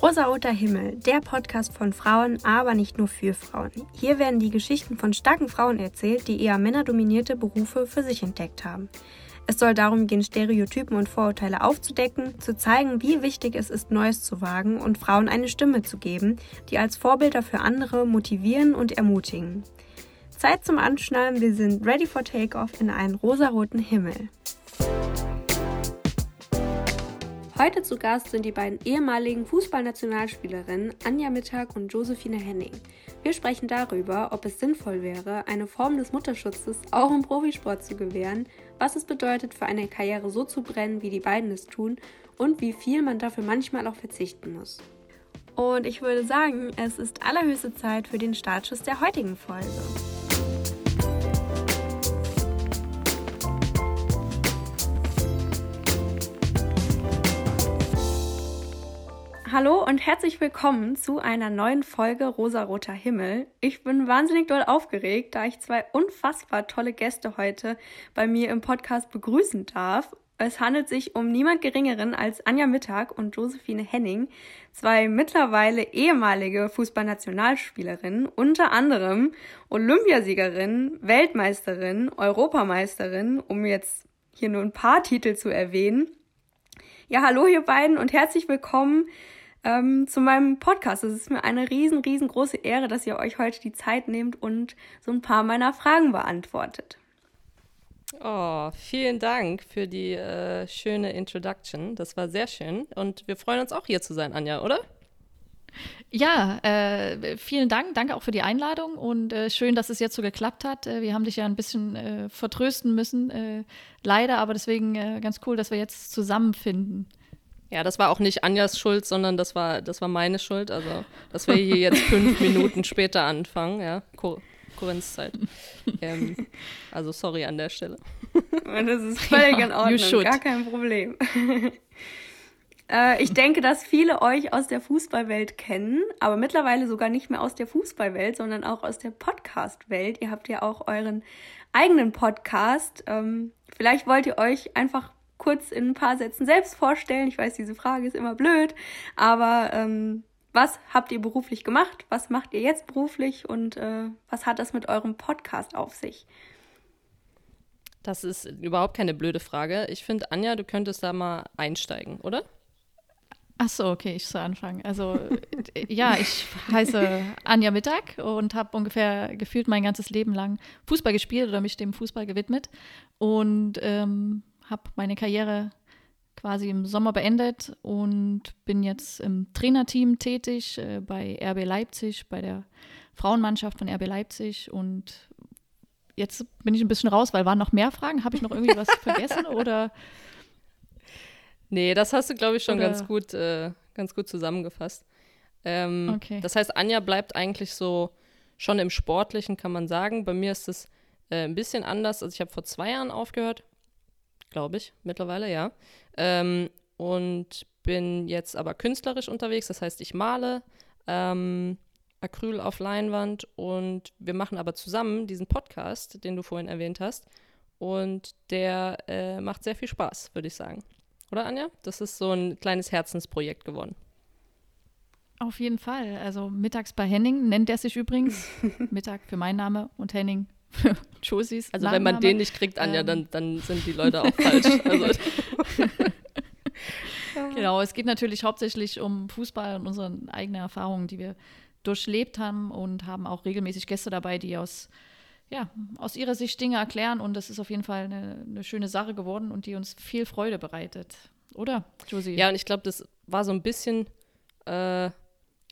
Rosaroter Himmel, der Podcast von Frauen, aber nicht nur für Frauen. Hier werden die Geschichten von starken Frauen erzählt, die eher männerdominierte Berufe für sich entdeckt haben. Es soll darum gehen, Stereotypen und Vorurteile aufzudecken, zu zeigen, wie wichtig es ist, Neues zu wagen und Frauen eine Stimme zu geben, die als Vorbilder für andere motivieren und ermutigen. Zeit zum Anschnallen, wir sind ready for takeoff in einen rosaroten Himmel. Heute zu Gast sind die beiden ehemaligen Fußballnationalspielerinnen Anja Mittag und Josephine Henning. Wir sprechen darüber, ob es sinnvoll wäre, eine Form des Mutterschutzes auch im Profisport zu gewähren, was es bedeutet, für eine Karriere so zu brennen, wie die beiden es tun und wie viel man dafür manchmal auch verzichten muss. Und ich würde sagen, es ist allerhöchste Zeit für den Startschuss der heutigen Folge. Hallo und herzlich willkommen zu einer neuen Folge Rosaroter Himmel. Ich bin wahnsinnig doll aufgeregt, da ich zwei unfassbar tolle Gäste heute bei mir im Podcast begrüßen darf. Es handelt sich um niemand Geringeren als Anja Mittag und Josephine Henning, zwei mittlerweile ehemalige Fußballnationalspielerinnen, unter anderem Olympiasiegerin, Weltmeisterin, Europameisterin, um jetzt hier nur ein paar Titel zu erwähnen. Ja, hallo ihr beiden und herzlich willkommen ähm, zu meinem Podcast. Es ist mir eine riesen, riesengroße Ehre, dass ihr euch heute die Zeit nehmt und so ein paar meiner Fragen beantwortet. Oh, vielen Dank für die äh, schöne Introduction. Das war sehr schön. Und wir freuen uns auch hier zu sein, Anja, oder? Ja, äh, vielen Dank. Danke auch für die Einladung und äh, schön, dass es jetzt so geklappt hat. Äh, wir haben dich ja ein bisschen äh, vertrösten müssen, äh, leider, aber deswegen äh, ganz cool, dass wir jetzt zusammenfinden. Ja, das war auch nicht Anjas Schuld, sondern das war, das war meine Schuld. Also, dass wir hier jetzt fünf Minuten später anfangen, ja. Ko Korinthzeit. Ähm, also, sorry an der Stelle. Das ist völlig ja, in Ordnung, gar kein Problem. äh, ich denke, dass viele euch aus der Fußballwelt kennen, aber mittlerweile sogar nicht mehr aus der Fußballwelt, sondern auch aus der Podcast-Welt. Ihr habt ja auch euren eigenen Podcast. Ähm, vielleicht wollt ihr euch einfach kurz in ein paar Sätzen selbst vorstellen. Ich weiß, diese Frage ist immer blöd, aber ähm, was habt ihr beruflich gemacht? Was macht ihr jetzt beruflich und äh, was hat das mit eurem Podcast auf sich? Das ist überhaupt keine blöde Frage. Ich finde, Anja, du könntest da mal einsteigen, oder? Ach so, okay, ich soll anfangen. Also ja, ich heiße Anja Mittag und habe ungefähr gefühlt mein ganzes Leben lang Fußball gespielt oder mich dem Fußball gewidmet und ähm, habe meine Karriere quasi im Sommer beendet und bin jetzt im Trainerteam tätig äh, bei RB Leipzig, bei der Frauenmannschaft von RB Leipzig und jetzt bin ich ein bisschen raus, weil waren noch mehr Fragen. Habe ich noch irgendwie was vergessen oder? Nee, das hast du, glaube ich, schon ganz gut, äh, ganz gut zusammengefasst. Ähm, okay. Das heißt, Anja bleibt eigentlich so schon im Sportlichen, kann man sagen. Bei mir ist es äh, ein bisschen anders. Also ich habe vor zwei Jahren aufgehört glaube ich, mittlerweile, ja. Ähm, und bin jetzt aber künstlerisch unterwegs, das heißt, ich male ähm, Acryl auf Leinwand und wir machen aber zusammen diesen Podcast, den du vorhin erwähnt hast. Und der äh, macht sehr viel Spaß, würde ich sagen. Oder Anja? Das ist so ein kleines Herzensprojekt geworden. Auf jeden Fall. Also mittags bei Henning nennt er sich übrigens. Mittag für meinen Name und Henning Josis. Also wenn man den nicht kriegt, Anja, ähm. dann, dann sind die Leute auch falsch. Also. genau, es geht natürlich hauptsächlich um Fußball und unsere eigenen Erfahrungen, die wir durchlebt haben und haben auch regelmäßig Gäste dabei, die aus, ja, aus ihrer Sicht Dinge erklären. Und das ist auf jeden Fall eine, eine schöne Sache geworden und die uns viel Freude bereitet. Oder, Josie? Ja, und ich glaube, das war so ein bisschen. Äh,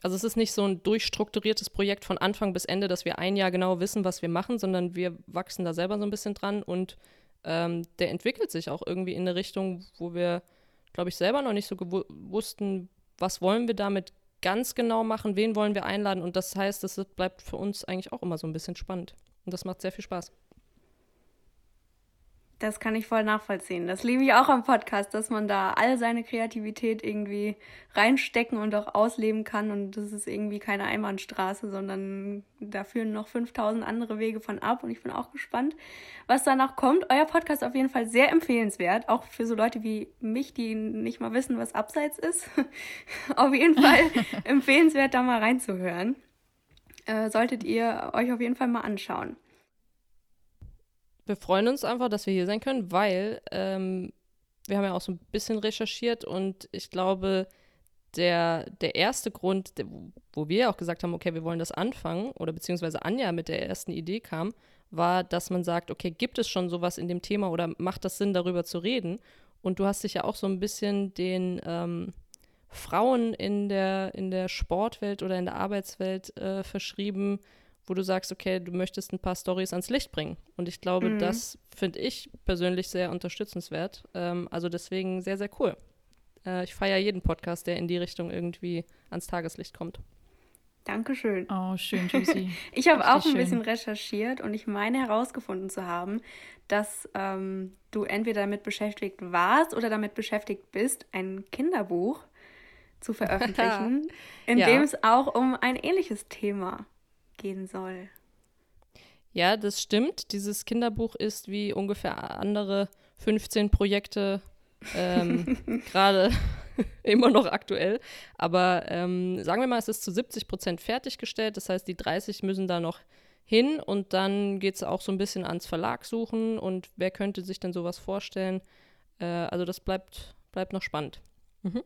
also es ist nicht so ein durchstrukturiertes Projekt von Anfang bis Ende, dass wir ein Jahr genau wissen, was wir machen, sondern wir wachsen da selber so ein bisschen dran und ähm, der entwickelt sich auch irgendwie in eine Richtung, wo wir, glaube ich, selber noch nicht so wussten, was wollen wir damit ganz genau machen, wen wollen wir einladen und das heißt, das bleibt für uns eigentlich auch immer so ein bisschen spannend und das macht sehr viel Spaß. Das kann ich voll nachvollziehen. Das liebe ich auch am Podcast, dass man da all seine Kreativität irgendwie reinstecken und auch ausleben kann. Und das ist irgendwie keine Einbahnstraße, sondern da führen noch 5000 andere Wege von ab. Und ich bin auch gespannt, was danach kommt. Euer Podcast ist auf jeden Fall sehr empfehlenswert, auch für so Leute wie mich, die nicht mal wissen, was Abseits ist. auf jeden Fall empfehlenswert, da mal reinzuhören. Äh, solltet ihr euch auf jeden Fall mal anschauen wir freuen uns einfach, dass wir hier sein können, weil ähm, wir haben ja auch so ein bisschen recherchiert und ich glaube, der, der erste Grund, der, wo wir auch gesagt haben, okay, wir wollen das anfangen, oder beziehungsweise Anja mit der ersten Idee kam, war, dass man sagt, okay, gibt es schon sowas in dem Thema oder macht das Sinn, darüber zu reden? Und du hast dich ja auch so ein bisschen den ähm, Frauen in der, in der Sportwelt oder in der Arbeitswelt äh, verschrieben, wo du sagst, okay, du möchtest ein paar Stories ans Licht bringen. Und ich glaube, mhm. das finde ich persönlich sehr unterstützenswert. Ähm, also deswegen sehr, sehr cool. Äh, ich feiere jeden Podcast, der in die Richtung irgendwie ans Tageslicht kommt. Dankeschön. Oh, schön, Juicy. ich habe auch ein schön. bisschen recherchiert und ich meine herausgefunden zu haben, dass ähm, du entweder damit beschäftigt warst oder damit beschäftigt bist, ein Kinderbuch zu veröffentlichen, in ja. dem es auch um ein ähnliches Thema gehen soll. Ja, das stimmt. Dieses Kinderbuch ist wie ungefähr andere 15 Projekte ähm, gerade immer noch aktuell. Aber ähm, sagen wir mal, es ist zu 70 Prozent fertiggestellt. Das heißt, die 30 müssen da noch hin und dann geht es auch so ein bisschen ans Verlag suchen und wer könnte sich denn sowas vorstellen. Äh, also das bleibt, bleibt noch spannend. Mhm.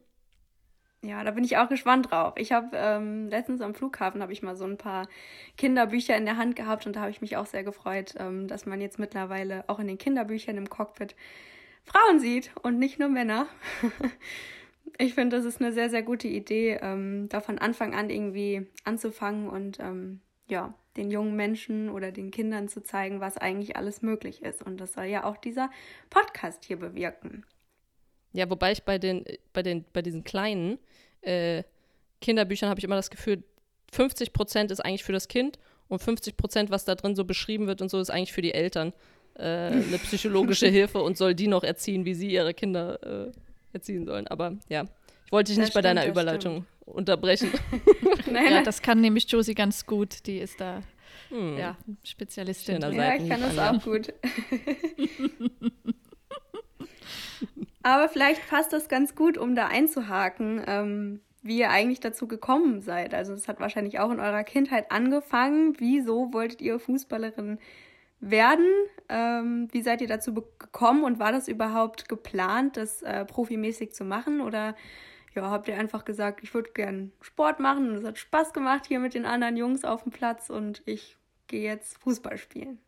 Ja, da bin ich auch gespannt drauf. Ich habe ähm, letztens am Flughafen habe ich mal so ein paar Kinderbücher in der Hand gehabt und da habe ich mich auch sehr gefreut, ähm, dass man jetzt mittlerweile auch in den Kinderbüchern im Cockpit Frauen sieht und nicht nur Männer. ich finde, das ist eine sehr, sehr gute Idee, ähm, da von Anfang an irgendwie anzufangen und ähm, ja, den jungen Menschen oder den Kindern zu zeigen, was eigentlich alles möglich ist. Und das soll ja auch dieser Podcast hier bewirken. Ja, wobei ich bei den, bei den, bei diesen kleinen äh, Kinderbüchern habe ich immer das Gefühl, 50 Prozent ist eigentlich für das Kind und 50 Prozent, was da drin so beschrieben wird und so, ist eigentlich für die Eltern äh, eine psychologische Hilfe und soll die noch erziehen, wie sie ihre Kinder äh, erziehen sollen. Aber ja, ich wollte dich das nicht stimmt, bei deiner Überleitung stimmt. unterbrechen. nein, ja, das kann nämlich Josie ganz gut. Die ist da hm. ja, Spezialistin. Ja, ich kann das auch gut. Aber vielleicht passt das ganz gut, um da einzuhaken, ähm, wie ihr eigentlich dazu gekommen seid. Also es hat wahrscheinlich auch in eurer Kindheit angefangen. Wieso wolltet ihr Fußballerin werden? Ähm, wie seid ihr dazu gekommen und war das überhaupt geplant, das äh, profimäßig zu machen? Oder ja, habt ihr einfach gesagt, ich würde gern Sport machen und es hat Spaß gemacht hier mit den anderen Jungs auf dem Platz und ich gehe jetzt Fußball spielen?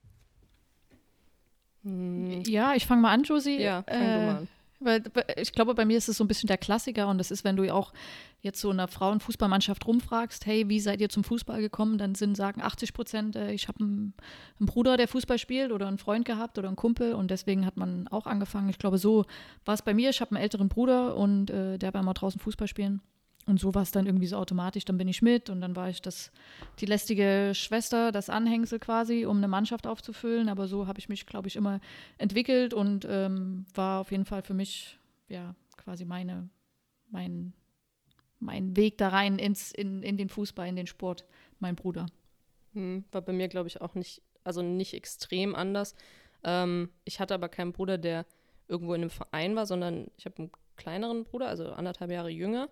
Ja, ich fange mal an, Josie. Ja, fang äh, du mal an. Weil ich glaube, bei mir ist es so ein bisschen der Klassiker und das ist, wenn du auch jetzt so einer Frauenfußballmannschaft rumfragst, hey, wie seid ihr zum Fußball gekommen? Dann sind sagen 80 Prozent, äh, ich habe einen, einen, Bruder, der Fußball spielt oder einen Freund gehabt oder einen Kumpel und deswegen hat man auch angefangen. Ich glaube, so war es bei mir. Ich habe einen älteren Bruder und äh, der war immer draußen Fußball spielen. Und so war es dann irgendwie so automatisch. Dann bin ich mit und dann war ich das, die lästige Schwester, das Anhängsel quasi, um eine Mannschaft aufzufüllen. Aber so habe ich mich, glaube ich, immer entwickelt und ähm, war auf jeden Fall für mich ja quasi meine, mein, mein Weg da rein ins, in, in den Fußball, in den Sport, mein Bruder. Hm, war bei mir, glaube ich, auch nicht, also nicht extrem anders. Ähm, ich hatte aber keinen Bruder, der irgendwo in einem Verein war, sondern ich habe einen kleineren Bruder, also anderthalb Jahre jünger.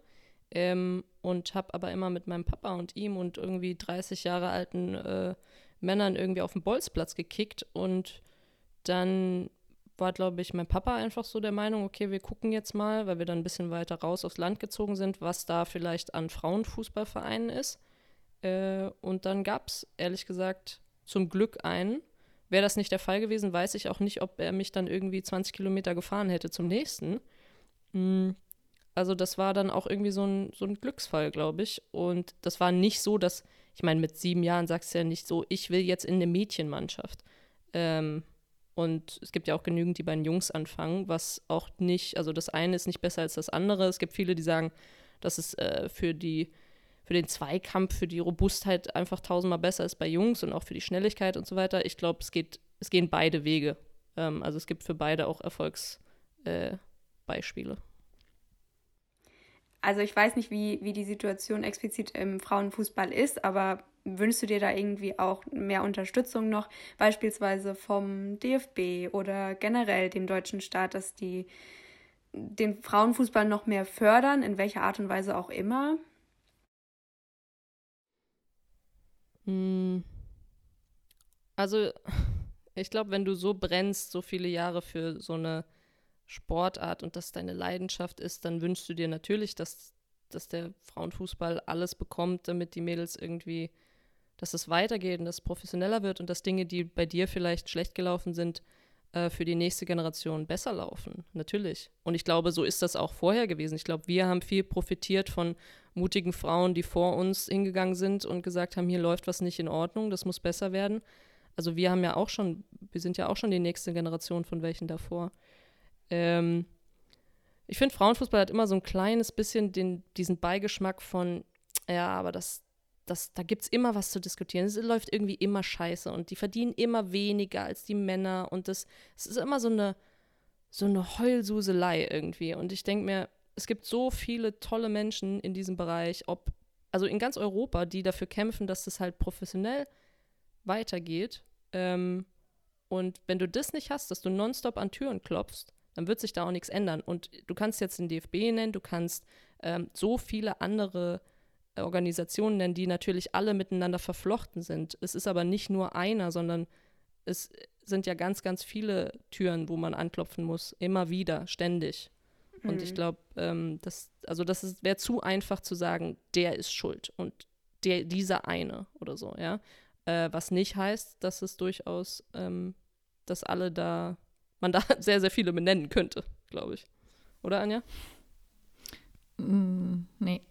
Ähm, und habe aber immer mit meinem Papa und ihm und irgendwie 30 Jahre alten äh, Männern irgendwie auf dem Bolzplatz gekickt. Und dann war, glaube ich, mein Papa einfach so der Meinung, okay, wir gucken jetzt mal, weil wir dann ein bisschen weiter raus aufs Land gezogen sind, was da vielleicht an Frauenfußballvereinen ist. Äh, und dann gab es, ehrlich gesagt, zum Glück einen. Wäre das nicht der Fall gewesen, weiß ich auch nicht, ob er mich dann irgendwie 20 Kilometer gefahren hätte zum nächsten. Mhm. Also das war dann auch irgendwie so ein, so ein Glücksfall, glaube ich. Und das war nicht so, dass, ich meine, mit sieben Jahren sagst du ja nicht so, ich will jetzt in eine Mädchenmannschaft. Ähm, und es gibt ja auch genügend, die bei den Jungs anfangen, was auch nicht, also das eine ist nicht besser als das andere. Es gibt viele, die sagen, dass es äh, für die für den Zweikampf, für die Robustheit einfach tausendmal besser ist bei Jungs und auch für die Schnelligkeit und so weiter. Ich glaube, es geht, es gehen beide Wege. Ähm, also es gibt für beide auch Erfolgsbeispiele. Äh, also ich weiß nicht, wie, wie die Situation explizit im Frauenfußball ist, aber wünschst du dir da irgendwie auch mehr Unterstützung noch, beispielsweise vom DFB oder generell dem deutschen Staat, dass die den Frauenfußball noch mehr fördern, in welcher Art und Weise auch immer? Hm. Also, ich glaube, wenn du so brennst, so viele Jahre für so eine Sportart und das deine Leidenschaft ist, dann wünschst du dir natürlich, dass, dass der Frauenfußball alles bekommt, damit die Mädels irgendwie, dass es weitergeht und dass es professioneller wird und dass Dinge, die bei dir vielleicht schlecht gelaufen sind, äh, für die nächste Generation besser laufen. Natürlich. Und ich glaube, so ist das auch vorher gewesen. Ich glaube, wir haben viel profitiert von mutigen Frauen, die vor uns hingegangen sind und gesagt haben, hier läuft was nicht in Ordnung, das muss besser werden. Also wir haben ja auch schon, wir sind ja auch schon die nächste Generation von welchen davor. Ähm, ich finde, Frauenfußball hat immer so ein kleines bisschen den, diesen Beigeschmack von, ja, aber das, das, da gibt es immer was zu diskutieren. Es läuft irgendwie immer scheiße und die verdienen immer weniger als die Männer und das, es ist immer so eine, so eine Heulsuselei irgendwie. Und ich denke mir, es gibt so viele tolle Menschen in diesem Bereich, ob, also in ganz Europa, die dafür kämpfen, dass das halt professionell weitergeht. Ähm, und wenn du das nicht hast, dass du nonstop an Türen klopfst, dann wird sich da auch nichts ändern. Und du kannst jetzt den DFB nennen, du kannst ähm, so viele andere Organisationen nennen, die natürlich alle miteinander verflochten sind. Es ist aber nicht nur einer, sondern es sind ja ganz, ganz viele Türen, wo man anklopfen muss, immer wieder, ständig. Und mhm. ich glaube, ähm, das, also das wäre zu einfach zu sagen, der ist schuld und der, dieser eine oder so, ja. Äh, was nicht heißt, dass es durchaus, ähm, dass alle da man da sehr, sehr viele benennen könnte, glaube ich. Oder, Anja? Mm, nee.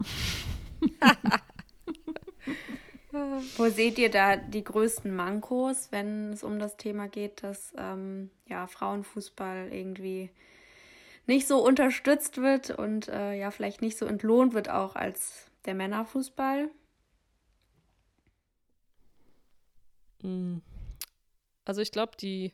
Wo seht ihr da die größten Mankos, wenn es um das Thema geht, dass ähm, ja, Frauenfußball irgendwie nicht so unterstützt wird und äh, ja vielleicht nicht so entlohnt wird auch als der Männerfußball? Mm. Also ich glaube, die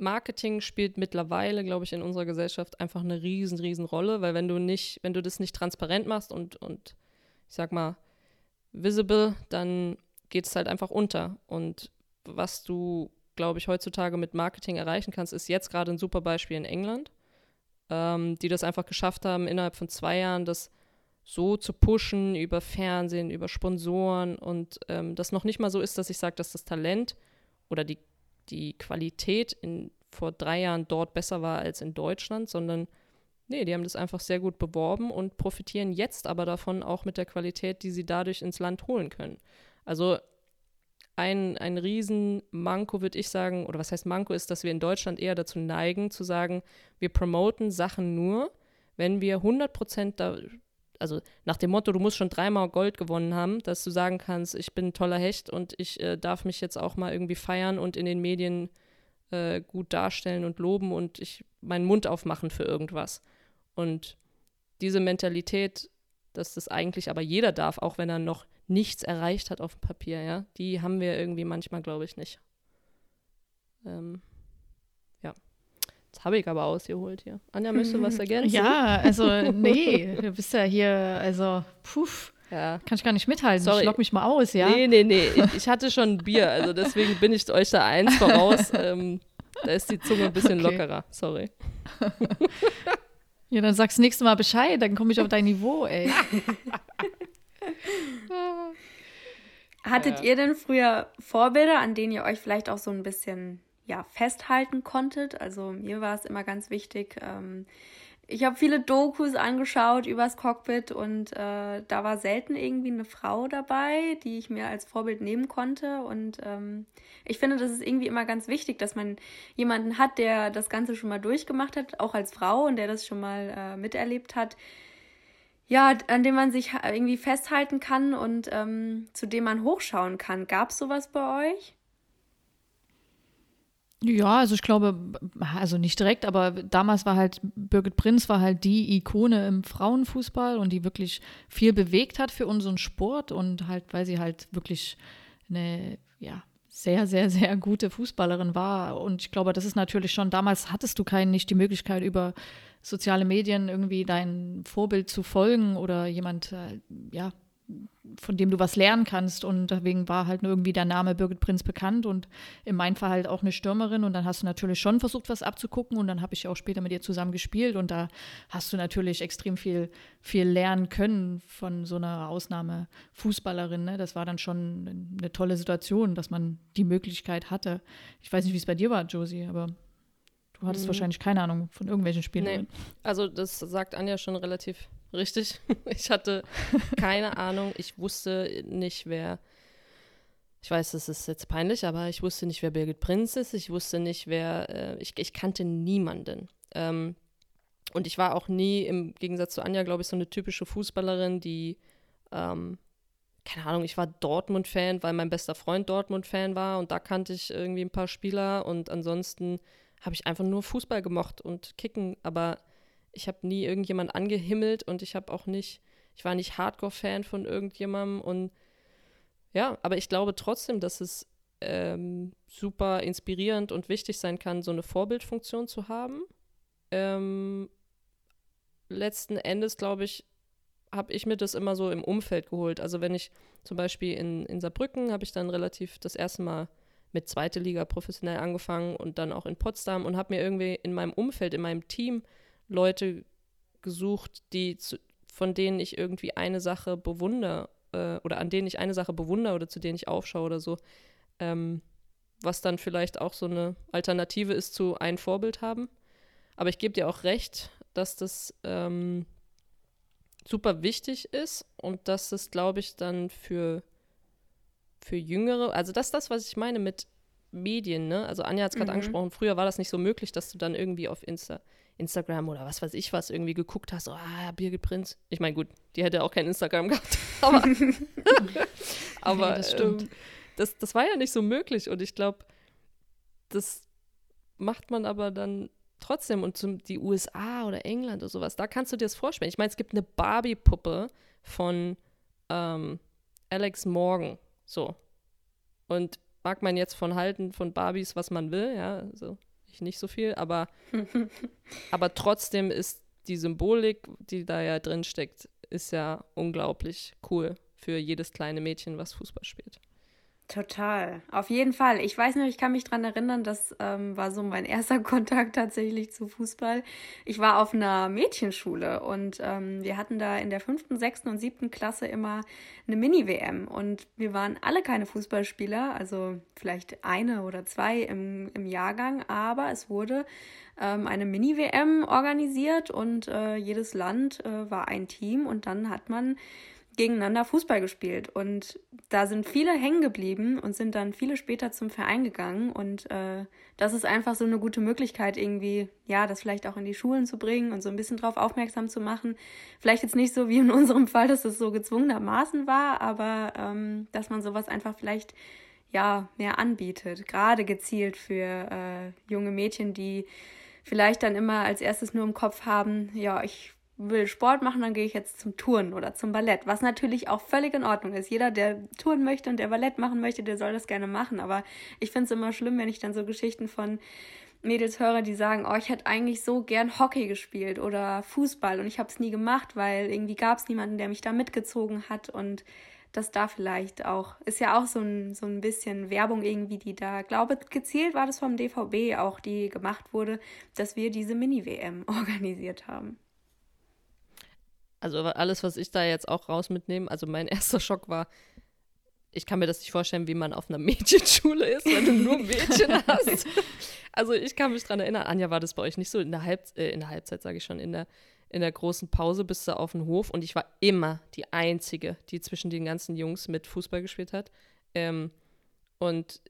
Marketing spielt mittlerweile, glaube ich, in unserer Gesellschaft einfach eine riesen, riesen Rolle, weil wenn du nicht, wenn du das nicht transparent machst und, und ich sag mal, visible, dann geht es halt einfach unter. Und was du, glaube ich, heutzutage mit Marketing erreichen kannst, ist jetzt gerade ein super Beispiel in England, ähm, die das einfach geschafft haben, innerhalb von zwei Jahren das so zu pushen über Fernsehen, über Sponsoren und ähm, das noch nicht mal so ist, dass ich sage, dass das Talent oder die die Qualität in, vor drei Jahren dort besser war als in Deutschland, sondern nee, die haben das einfach sehr gut beworben und profitieren jetzt aber davon auch mit der Qualität, die sie dadurch ins Land holen können. Also ein, ein Riesenmanko, würde ich sagen, oder was heißt Manko, ist, dass wir in Deutschland eher dazu neigen, zu sagen, wir promoten Sachen nur, wenn wir 100 Prozent da, also nach dem Motto, du musst schon dreimal Gold gewonnen haben, dass du sagen kannst, ich bin ein toller Hecht und ich äh, darf mich jetzt auch mal irgendwie feiern und in den Medien äh, gut darstellen und loben und ich meinen Mund aufmachen für irgendwas. Und diese Mentalität, dass das eigentlich aber jeder darf, auch wenn er noch nichts erreicht hat auf dem Papier, ja, die haben wir irgendwie manchmal, glaube ich, nicht. Ähm, Jetzt habe ich aber ausgeholt hier. Anja, möchtest du was ergänzen? Ja, also nee, du bist ja hier, also puff. Ja. Kann ich gar nicht mithalten. Sorry. Ich lock mich mal aus, ja? Nee, nee, nee. Ich, ich hatte schon ein Bier, also deswegen bin ich euch da eins voraus. Ähm, da ist die Zunge ein bisschen okay. lockerer. Sorry. ja, dann sagst du nächstes Mal Bescheid, dann komme ich auf dein Niveau, ey. Hattet ja. ihr denn früher Vorbilder, an denen ihr euch vielleicht auch so ein bisschen ja, festhalten konntet. Also mir war es immer ganz wichtig. Ähm, ich habe viele Dokus angeschaut übers Cockpit und äh, da war selten irgendwie eine Frau dabei, die ich mir als Vorbild nehmen konnte. Und ähm, ich finde, das ist irgendwie immer ganz wichtig, dass man jemanden hat, der das Ganze schon mal durchgemacht hat, auch als Frau und der das schon mal äh, miterlebt hat. Ja, an dem man sich irgendwie festhalten kann und ähm, zu dem man hochschauen kann. Gab es sowas bei euch? Ja, also ich glaube, also nicht direkt, aber damals war halt Birgit Prinz war halt die Ikone im Frauenfußball und die wirklich viel bewegt hat für unseren Sport und halt, weil sie halt wirklich eine, ja, sehr, sehr, sehr gute Fußballerin war. Und ich glaube, das ist natürlich schon, damals hattest du keinen, nicht die Möglichkeit, über soziale Medien irgendwie dein Vorbild zu folgen oder jemand, äh, ja, von dem du was lernen kannst. Und deswegen war halt nur irgendwie der Name Birgit Prinz bekannt und in meinem Fall halt auch eine Stürmerin. Und dann hast du natürlich schon versucht, was abzugucken. Und dann habe ich auch später mit ihr zusammen gespielt. Und da hast du natürlich extrem viel, viel lernen können von so einer Ausnahmefußballerin. Ne? Das war dann schon eine tolle Situation, dass man die Möglichkeit hatte. Ich weiß nicht, wie es bei dir war, Josie, aber du hattest mhm. wahrscheinlich keine Ahnung von irgendwelchen Spielen. Nee. Also das sagt Anja schon relativ richtig. Ich hatte keine Ahnung. Ich wusste nicht, wer. Ich weiß, das ist jetzt peinlich, aber ich wusste nicht, wer Birgit Prinz ist. Ich wusste nicht, wer. Äh, ich, ich kannte niemanden. Ähm, und ich war auch nie, im Gegensatz zu Anja, glaube ich, so eine typische Fußballerin, die. Ähm, keine Ahnung, ich war Dortmund-Fan, weil mein bester Freund Dortmund-Fan war und da kannte ich irgendwie ein paar Spieler und ansonsten habe ich einfach nur Fußball gemocht und Kicken, aber ich habe nie irgendjemand angehimmelt und ich habe auch nicht, ich war nicht Hardcore-Fan von irgendjemandem und ja, aber ich glaube trotzdem, dass es ähm, super inspirierend und wichtig sein kann, so eine Vorbildfunktion zu haben. Ähm, letzten Endes, glaube ich, habe ich mir das immer so im Umfeld geholt. Also wenn ich zum Beispiel in, in Saarbrücken habe ich dann relativ das erste Mal mit zweite Liga professionell angefangen und dann auch in Potsdam und habe mir irgendwie in meinem Umfeld, in meinem Team Leute gesucht, die zu, von denen ich irgendwie eine Sache bewundere äh, oder an denen ich eine Sache bewundere oder zu denen ich aufschaue oder so. Ähm, was dann vielleicht auch so eine Alternative ist zu ein Vorbild haben. Aber ich gebe dir auch recht, dass das ähm, super wichtig ist und dass es, glaube ich, dann für, für Jüngere, also das ist das, was ich meine mit Medien, ne? Also Anja hat es gerade mhm. angesprochen, früher war das nicht so möglich, dass du dann irgendwie auf Insta Instagram oder was weiß ich was irgendwie geguckt hast, oh, ah, Birgit Prinz. Ich meine, gut, die hätte auch kein Instagram gehabt, aber, aber nee, das, ähm, das, das war ja nicht so möglich und ich glaube, das macht man aber dann trotzdem und zum, die USA oder England oder sowas, da kannst du dir das vorstellen. Ich meine, es gibt eine Barbie-Puppe von ähm, Alex Morgan, so. Und mag man jetzt von halten, von Barbies, was man will, ja, so ich nicht so viel, aber, aber trotzdem ist die Symbolik, die da ja drin steckt, ist ja unglaublich cool für jedes kleine Mädchen, was Fußball spielt. Total, auf jeden Fall. Ich weiß noch, ich kann mich daran erinnern, das ähm, war so mein erster Kontakt tatsächlich zu Fußball. Ich war auf einer Mädchenschule und ähm, wir hatten da in der fünften, sechsten und siebten Klasse immer eine Mini-WM und wir waren alle keine Fußballspieler, also vielleicht eine oder zwei im, im Jahrgang, aber es wurde ähm, eine Mini-WM organisiert und äh, jedes Land äh, war ein Team und dann hat man gegeneinander Fußball gespielt. Und da sind viele hängen geblieben und sind dann viele später zum Verein gegangen. Und äh, das ist einfach so eine gute Möglichkeit, irgendwie, ja, das vielleicht auch in die Schulen zu bringen und so ein bisschen drauf aufmerksam zu machen. Vielleicht jetzt nicht so wie in unserem Fall, dass es so gezwungenermaßen war, aber ähm, dass man sowas einfach vielleicht ja mehr anbietet. Gerade gezielt für äh, junge Mädchen, die vielleicht dann immer als erstes nur im Kopf haben, ja, ich will Sport machen, dann gehe ich jetzt zum Turnen oder zum Ballett, was natürlich auch völlig in Ordnung ist. Jeder, der Touren möchte und der Ballett machen möchte, der soll das gerne machen. Aber ich finde es immer schlimm, wenn ich dann so Geschichten von Mädels höre, die sagen, oh, ich hätte eigentlich so gern Hockey gespielt oder Fußball und ich habe es nie gemacht, weil irgendwie gab es niemanden, der mich da mitgezogen hat und das da vielleicht auch, ist ja auch so ein, so ein bisschen Werbung irgendwie, die da, glaube gezielt war das vom DVB auch, die gemacht wurde, dass wir diese Mini-WM organisiert haben. Also alles, was ich da jetzt auch raus mitnehme, also mein erster Schock war, ich kann mir das nicht vorstellen, wie man auf einer Mädchenschule ist, wenn du nur Mädchen hast. Also ich kann mich dran erinnern, Anja, war das bei euch nicht so? In der, Halb äh, in der Halbzeit, sage ich schon, in der, in der großen Pause bist du auf dem Hof und ich war immer die Einzige, die zwischen den ganzen Jungs mit Fußball gespielt hat. Ähm, und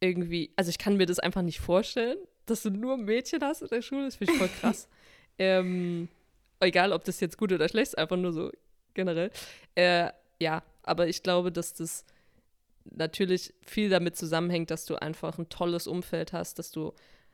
irgendwie, also ich kann mir das einfach nicht vorstellen, dass du nur Mädchen hast in der Schule, das finde ich voll krass. ähm, Egal, ob das jetzt gut oder schlecht ist, einfach nur so generell. Äh, ja, aber ich glaube, dass das natürlich viel damit zusammenhängt, dass du einfach ein tolles Umfeld hast, dass du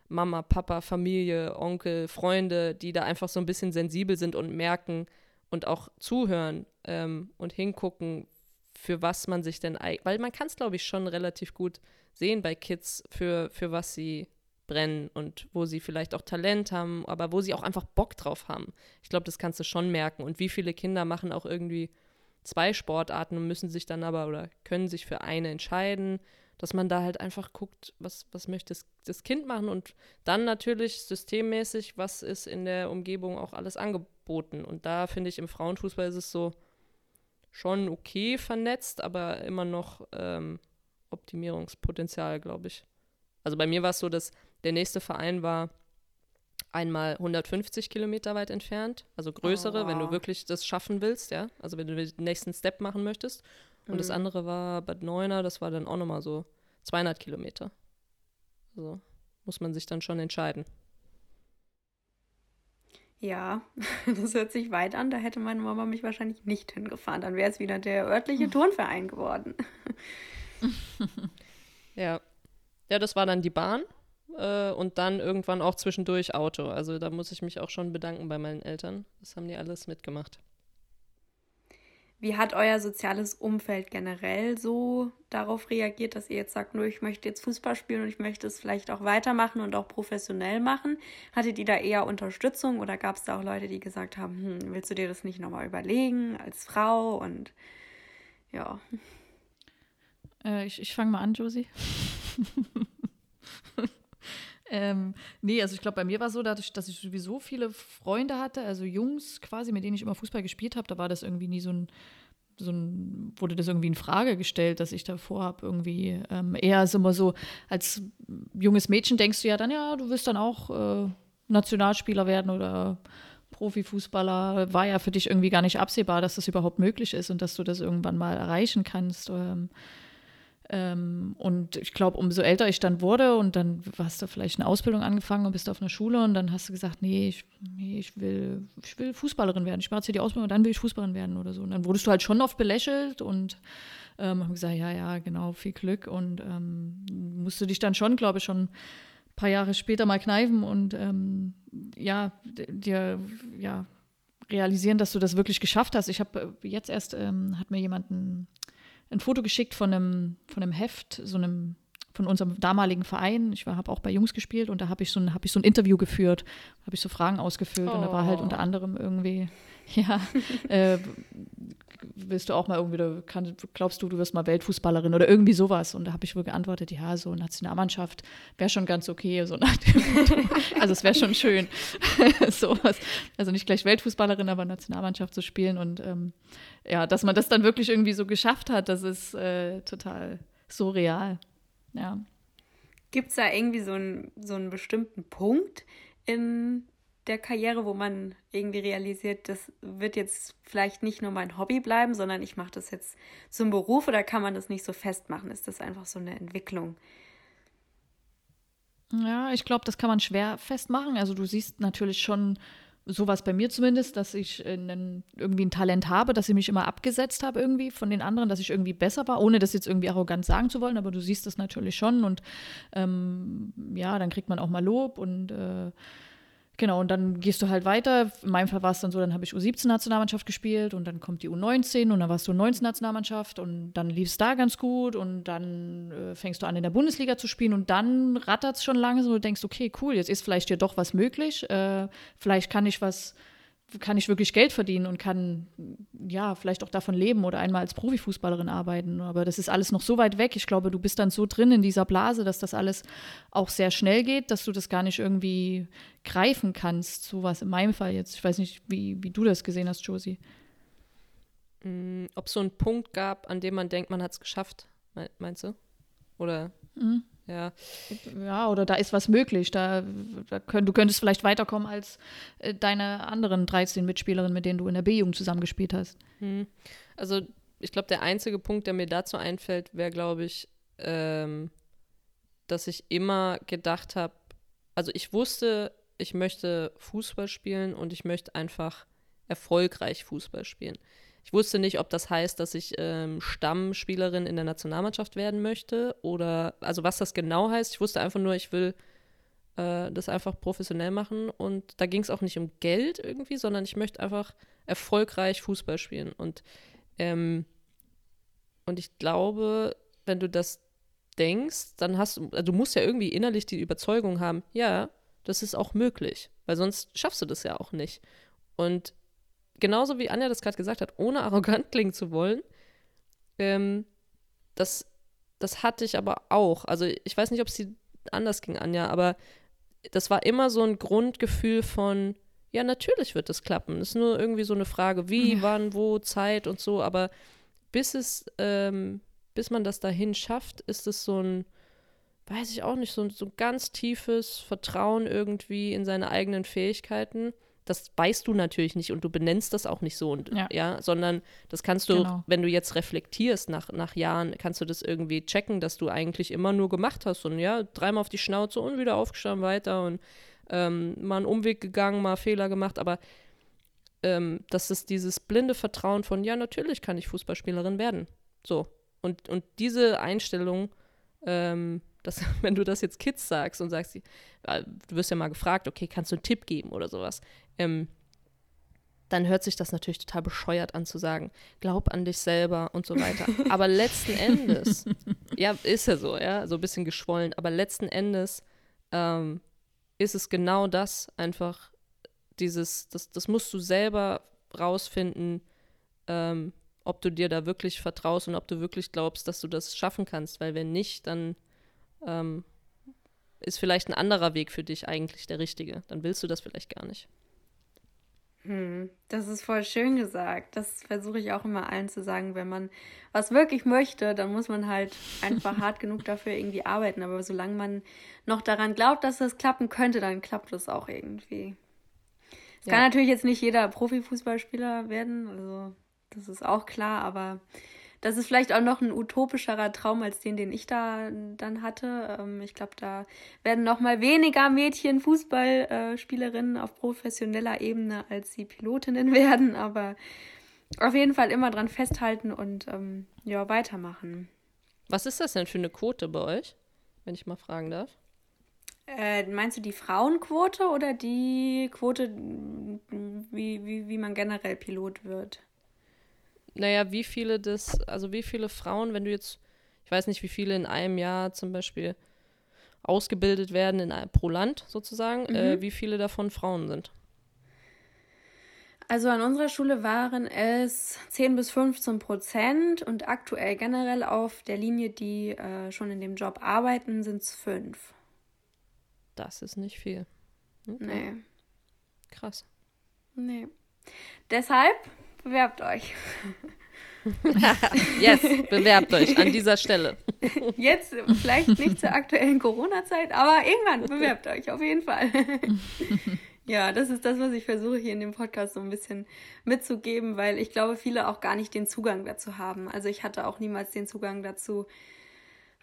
Mama, Papa, Familie, Onkel, Freunde, die da einfach so ein bisschen sensibel sind und merken und auch zuhören ähm, und hingucken, für was man sich denn eigentlich, weil man kann es, glaube ich, schon relativ gut sehen bei Kids, für, für was sie brennen und wo sie vielleicht auch Talent haben, aber wo sie auch einfach Bock drauf haben. Ich glaube, das kannst du schon merken. Und wie viele Kinder machen auch irgendwie zwei Sportarten und müssen sich dann aber oder können sich für eine entscheiden, dass man da halt einfach guckt, was, was möchte das, das Kind machen und dann natürlich systemmäßig, was ist in der Umgebung auch alles angeboten. Und da finde ich, im Frauenfußball ist es so schon okay vernetzt, aber immer noch ähm, Optimierungspotenzial, glaube ich. Also bei mir war es so, dass der nächste Verein war einmal 150 Kilometer weit entfernt, also größere, oh, wenn du wirklich das schaffen willst, ja, also wenn du den nächsten Step machen möchtest. Und mhm. das andere war Bad Neuner, das war dann auch nochmal so 200 Kilometer. Also muss man sich dann schon entscheiden. Ja, das hört sich weit an. Da hätte meine Mama mich wahrscheinlich nicht hingefahren. Dann wäre es wieder der örtliche Turnverein geworden. ja. Ja, das war dann die Bahn äh, und dann irgendwann auch zwischendurch Auto. Also da muss ich mich auch schon bedanken bei meinen Eltern. Das haben die alles mitgemacht. Wie hat euer soziales Umfeld generell so darauf reagiert, dass ihr jetzt sagt, nur ich möchte jetzt Fußball spielen und ich möchte es vielleicht auch weitermachen und auch professionell machen? Hattet ihr da eher Unterstützung oder gab es da auch Leute, die gesagt haben, hm, willst du dir das nicht nochmal überlegen als Frau und ja. Äh, ich ich fange mal an, Josie. Ähm, nee, also ich glaube, bei mir war es so, dadurch, dass ich sowieso viele Freunde hatte, also Jungs quasi, mit denen ich immer Fußball gespielt habe, da war das irgendwie nie so ein, so ein, wurde das irgendwie in Frage gestellt, dass ich da vorhabe, irgendwie ähm, eher ist immer so, als junges Mädchen denkst du ja dann, ja, du wirst dann auch äh, Nationalspieler werden oder Profifußballer. War ja für dich irgendwie gar nicht absehbar, dass das überhaupt möglich ist und dass du das irgendwann mal erreichen kannst. Ähm, ähm, und ich glaube, umso älter ich dann wurde und dann hast du vielleicht eine Ausbildung angefangen und bist auf einer Schule und dann hast du gesagt, nee, ich, nee, ich, will, ich will Fußballerin werden. Ich mache jetzt hier die Ausbildung und dann will ich Fußballerin werden oder so. Und dann wurdest du halt schon oft belächelt und ähm, haben gesagt, ja, ja, genau, viel Glück. Und ähm, musst du dich dann schon, glaube ich, schon ein paar Jahre später mal kneifen und ähm, ja, dir ja, realisieren, dass du das wirklich geschafft hast. Ich habe äh, jetzt erst, ähm, hat mir jemanden ein Foto geschickt von einem, von einem Heft, so einem von unserem damaligen Verein. Ich habe auch bei Jungs gespielt und da habe ich, so ein, hab ich so ein Interview geführt, habe ich so Fragen ausgefüllt oh. und da war halt unter oh. anderem irgendwie, ja, äh, willst du auch mal irgendwie, kann, glaubst du, du wirst mal Weltfußballerin oder irgendwie sowas? Und da habe ich wohl geantwortet, ja, so Nationalmannschaft wäre schon ganz okay, so nach dem Also es wäre schon schön, sowas. Also nicht gleich Weltfußballerin, aber Nationalmannschaft zu spielen und ähm, ja, dass man das dann wirklich irgendwie so geschafft hat, das ist äh, total surreal. Ja. Gibt es da irgendwie so, ein, so einen bestimmten Punkt in der Karriere, wo man irgendwie realisiert, das wird jetzt vielleicht nicht nur mein Hobby bleiben, sondern ich mache das jetzt zum Beruf oder kann man das nicht so festmachen? Ist das einfach so eine Entwicklung? Ja, ich glaube, das kann man schwer festmachen. Also du siehst natürlich schon sowas bei mir zumindest, dass ich einen, irgendwie ein Talent habe, dass ich mich immer abgesetzt habe irgendwie von den anderen, dass ich irgendwie besser war, ohne das jetzt irgendwie arrogant sagen zu wollen, aber du siehst das natürlich schon und ähm, ja, dann kriegt man auch mal Lob und äh, Genau, und dann gehst du halt weiter. In meinem Fall war es dann so, dann habe ich U17-Nationalmannschaft gespielt und dann kommt die U19 und dann warst du U19-Nationalmannschaft und dann lief es da ganz gut und dann äh, fängst du an, in der Bundesliga zu spielen und dann rattert es schon langsam und du denkst, okay, cool, jetzt ist vielleicht dir doch was möglich. Äh, vielleicht kann ich was kann ich wirklich Geld verdienen und kann ja vielleicht auch davon leben oder einmal als Profifußballerin arbeiten. Aber das ist alles noch so weit weg. Ich glaube, du bist dann so drin in dieser Blase, dass das alles auch sehr schnell geht, dass du das gar nicht irgendwie greifen kannst. So was in meinem Fall jetzt. Ich weiß nicht, wie, wie du das gesehen hast, Josie. Mm, ob es so einen Punkt gab, an dem man denkt, man hat es geschafft, meinst du? Oder? Mhm. Ja. Ja, oder da ist was möglich. Da, da könnt, du könntest vielleicht weiterkommen als äh, deine anderen 13 Mitspielerinnen, mit denen du in der B-Jugend zusammengespielt hast. Hm. Also, ich glaube, der einzige Punkt, der mir dazu einfällt, wäre, glaube ich, ähm, dass ich immer gedacht habe, also ich wusste, ich möchte Fußball spielen und ich möchte einfach erfolgreich Fußball spielen. Ich wusste nicht, ob das heißt, dass ich ähm, Stammspielerin in der Nationalmannschaft werden möchte oder also was das genau heißt. Ich wusste einfach nur, ich will äh, das einfach professionell machen und da ging es auch nicht um Geld irgendwie, sondern ich möchte einfach erfolgreich Fußball spielen und ähm, Und ich glaube, wenn du das denkst, dann hast du, also du musst ja irgendwie innerlich die Überzeugung haben, ja, das ist auch möglich, weil sonst schaffst du das ja auch nicht. Und genauso wie Anja das gerade gesagt hat, ohne arrogant klingen zu wollen, ähm, das, das hatte ich aber auch. Also ich weiß nicht, ob es dir anders ging, Anja, aber das war immer so ein Grundgefühl von, ja, natürlich wird das klappen. Es ist nur irgendwie so eine Frage, wie, ja. wann, wo, Zeit und so, aber bis es, ähm, bis man das dahin schafft, ist es so ein, weiß ich auch nicht, so, so ein ganz tiefes Vertrauen irgendwie in seine eigenen Fähigkeiten das weißt du natürlich nicht und du benennst das auch nicht so und ja, ja sondern das kannst du, genau. wenn du jetzt reflektierst nach, nach Jahren, kannst du das irgendwie checken, dass du eigentlich immer nur gemacht hast und ja, dreimal auf die Schnauze und wieder aufgestanden weiter und ähm, mal einen Umweg gegangen, mal Fehler gemacht, aber ähm, das ist dieses blinde Vertrauen von, ja, natürlich kann ich Fußballspielerin werden. So. Und, und diese Einstellung, ähm, dass, wenn du das jetzt Kids sagst und sagst, du wirst ja mal gefragt, okay, kannst du einen Tipp geben oder sowas, ähm, dann hört sich das natürlich total bescheuert an zu sagen, glaub an dich selber und so weiter. Aber letzten Endes, ja, ist ja so, ja, so ein bisschen geschwollen, aber letzten Endes ähm, ist es genau das, einfach dieses, das, das musst du selber rausfinden, ähm, ob du dir da wirklich vertraust und ob du wirklich glaubst, dass du das schaffen kannst, weil wenn nicht, dann ähm, ist vielleicht ein anderer Weg für dich eigentlich der richtige. Dann willst du das vielleicht gar nicht. Hm, das ist voll schön gesagt. Das versuche ich auch immer allen zu sagen. Wenn man was wirklich möchte, dann muss man halt einfach hart genug dafür irgendwie arbeiten. Aber solange man noch daran glaubt, dass das klappen könnte, dann klappt das auch irgendwie. Es ja. kann natürlich jetzt nicht jeder Profifußballspieler werden, also das ist auch klar, aber das ist vielleicht auch noch ein utopischerer Traum als den, den ich da dann hatte. Ähm, ich glaube, da werden noch mal weniger Mädchen Fußballspielerinnen auf professioneller Ebene, als sie Pilotinnen werden. Aber auf jeden Fall immer dran festhalten und ähm, ja, weitermachen. Was ist das denn für eine Quote bei euch, wenn ich mal fragen darf? Äh, meinst du die Frauenquote oder die Quote, wie, wie, wie man generell Pilot wird? Naja, wie viele das, also wie viele Frauen, wenn du jetzt, ich weiß nicht, wie viele in einem Jahr zum Beispiel ausgebildet werden in, pro Land sozusagen, äh, mhm. äh, wie viele davon Frauen sind? Also an unserer Schule waren es 10 bis 15 Prozent und aktuell generell auf der Linie, die äh, schon in dem Job arbeiten, sind es fünf. Das ist nicht viel. Okay. Nee. Krass. Nee. Deshalb bewerbt euch. yes, bewerbt euch an dieser Stelle. Jetzt vielleicht nicht zur aktuellen Corona-Zeit, aber irgendwann bewerbt euch, auf jeden Fall. ja, das ist das, was ich versuche hier in dem Podcast so ein bisschen mitzugeben, weil ich glaube, viele auch gar nicht den Zugang dazu haben. Also ich hatte auch niemals den Zugang dazu,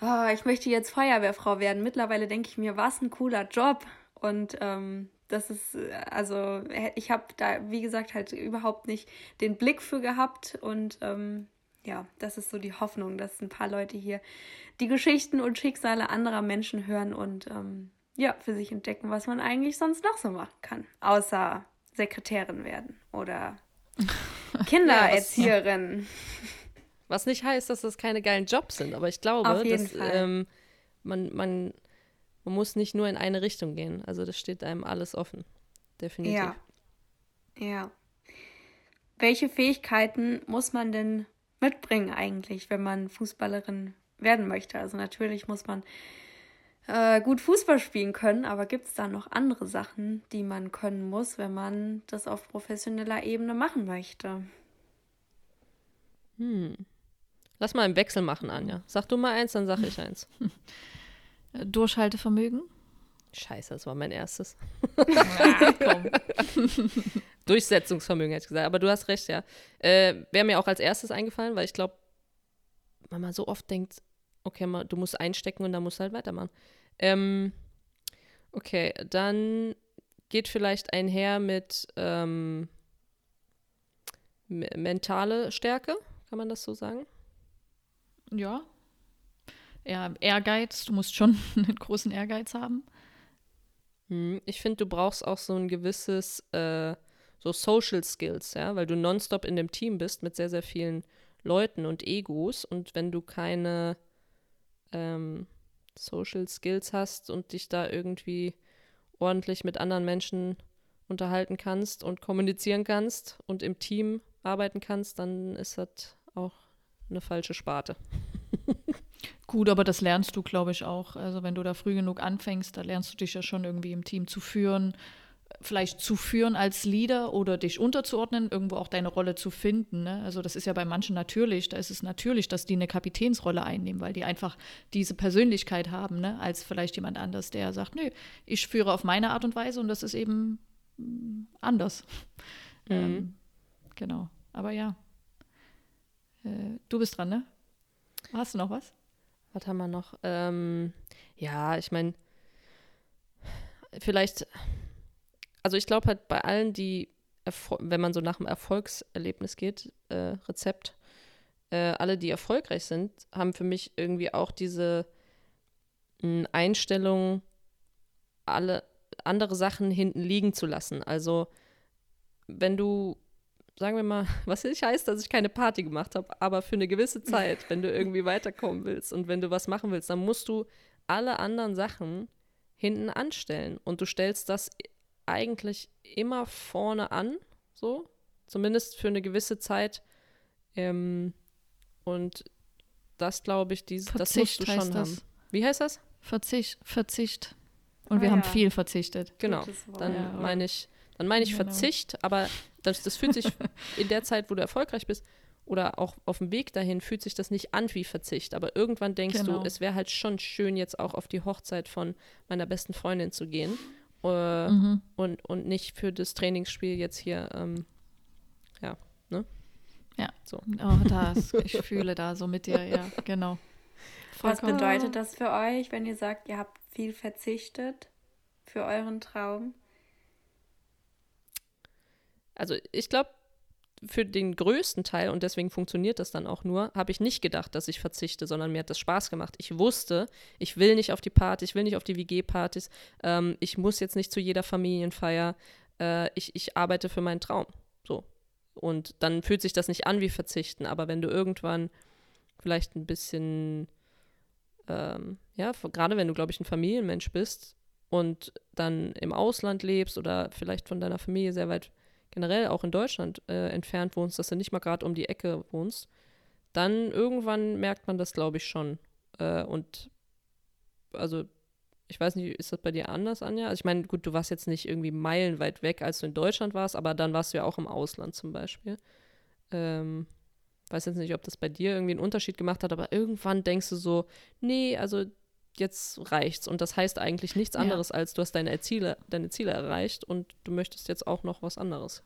oh, ich möchte jetzt Feuerwehrfrau werden. Mittlerweile denke ich mir, was ein cooler Job. Und ähm, das ist, äh, also ich habe da, wie gesagt, halt überhaupt nicht den Blick für gehabt und ähm, ja, das ist so die Hoffnung, dass ein paar Leute hier die Geschichten und Schicksale anderer Menschen hören und ähm, ja, für sich entdecken, was man eigentlich sonst noch so machen kann, außer Sekretärin werden oder Kindererzieherin. ja, was, was, nicht heißt, dass das keine geilen Jobs sind, aber ich glaube, dass ähm, man, man man muss nicht nur in eine Richtung gehen. Also das steht einem alles offen. Definitiv. Ja. Ja. Welche Fähigkeiten muss man denn mitbringen eigentlich, wenn man Fußballerin werden möchte? Also natürlich muss man äh, gut Fußball spielen können, aber gibt es da noch andere Sachen, die man können muss, wenn man das auf professioneller Ebene machen möchte? Hm. Lass mal einen Wechsel machen, Anja. Sag du mal eins, dann sag ich eins. Durchhaltevermögen. Scheiße, das war mein erstes. Ja, Durchsetzungsvermögen, hätte ich gesagt. Aber du hast recht, ja. Äh, Wäre mir auch als erstes eingefallen, weil ich glaube, man mal so oft denkt, okay, mal, du musst einstecken und dann musst du halt weitermachen. Ähm, okay, dann geht vielleicht einher mit ähm, mentale Stärke, kann man das so sagen? Ja, eher Ehrgeiz. Du musst schon einen großen Ehrgeiz haben. Hm, ich finde, du brauchst auch so ein gewisses, äh, so Social Skills, ja, weil du nonstop in dem Team bist mit sehr, sehr vielen Leuten und Egos. Und wenn du keine ähm, Social Skills hast und dich da irgendwie ordentlich mit anderen Menschen unterhalten kannst und kommunizieren kannst und im Team arbeiten kannst, dann ist das auch eine falsche Sparte. Gut, aber das lernst du, glaube ich, auch. Also wenn du da früh genug anfängst, da lernst du dich ja schon irgendwie im Team zu führen, vielleicht zu führen als Leader oder dich unterzuordnen, irgendwo auch deine Rolle zu finden. Ne? Also das ist ja bei manchen natürlich, da ist es natürlich, dass die eine Kapitänsrolle einnehmen, weil die einfach diese Persönlichkeit haben, ne? als vielleicht jemand anders, der sagt, nö, ich führe auf meine Art und Weise und das ist eben anders. Mhm. Ähm, genau. Aber ja. Äh, du bist dran, ne? Hast du noch was? Was haben wir noch? Ähm, ja, ich meine, vielleicht, also ich glaube halt bei allen, die, wenn man so nach dem Erfolgserlebnis geht, äh, Rezept, äh, alle, die erfolgreich sind, haben für mich irgendwie auch diese mh, hm, Einstellung, alle andere Sachen hinten liegen zu lassen. Also wenn du sagen wir mal, was nicht heißt, dass ich keine Party gemacht habe, aber für eine gewisse Zeit, wenn du irgendwie weiterkommen willst und wenn du was machen willst, dann musst du alle anderen Sachen hinten anstellen. Und du stellst das eigentlich immer vorne an, so, zumindest für eine gewisse Zeit. Ähm, und das glaube ich, dieses, das musst du schon haben. Wie heißt das? Verzicht. Verzicht. Und ah, wir ja. haben viel verzichtet. Genau. Dann ja, meine ich, dann meine ich genau. Verzicht, aber das, das fühlt sich in der Zeit, wo du erfolgreich bist, oder auch auf dem Weg dahin fühlt sich das nicht an wie Verzicht. Aber irgendwann denkst genau. du, es wäre halt schon schön, jetzt auch auf die Hochzeit von meiner besten Freundin zu gehen. Äh, mhm. und, und nicht für das Trainingsspiel jetzt hier, ähm, ja, ne? Ja. So. Oh, das, ich fühle da so mit dir, ja, genau. Was bedeutet das für euch, wenn ihr sagt, ihr habt viel verzichtet für euren Traum? Also ich glaube, für den größten Teil, und deswegen funktioniert das dann auch nur, habe ich nicht gedacht, dass ich verzichte, sondern mir hat das Spaß gemacht. Ich wusste, ich will nicht auf die Party, ich will nicht auf die WG-Partys, ähm, ich muss jetzt nicht zu jeder Familienfeier, äh, ich, ich arbeite für meinen Traum. So. Und dann fühlt sich das nicht an wie Verzichten, aber wenn du irgendwann vielleicht ein bisschen, ähm, ja, gerade wenn du, glaube ich, ein Familienmensch bist und dann im Ausland lebst oder vielleicht von deiner Familie sehr weit generell auch in Deutschland äh, entfernt wohnst, dass du nicht mal gerade um die Ecke wohnst, dann irgendwann merkt man das, glaube ich, schon. Äh, und also, ich weiß nicht, ist das bei dir anders, Anja? Also ich meine, gut, du warst jetzt nicht irgendwie meilenweit weg, als du in Deutschland warst, aber dann warst du ja auch im Ausland zum Beispiel. Ähm, weiß jetzt nicht, ob das bei dir irgendwie einen Unterschied gemacht hat, aber irgendwann denkst du so, nee, also jetzt reicht's. Und das heißt eigentlich nichts anderes, ja. als du hast deine Ziele, deine Ziele erreicht und du möchtest jetzt auch noch was anderes.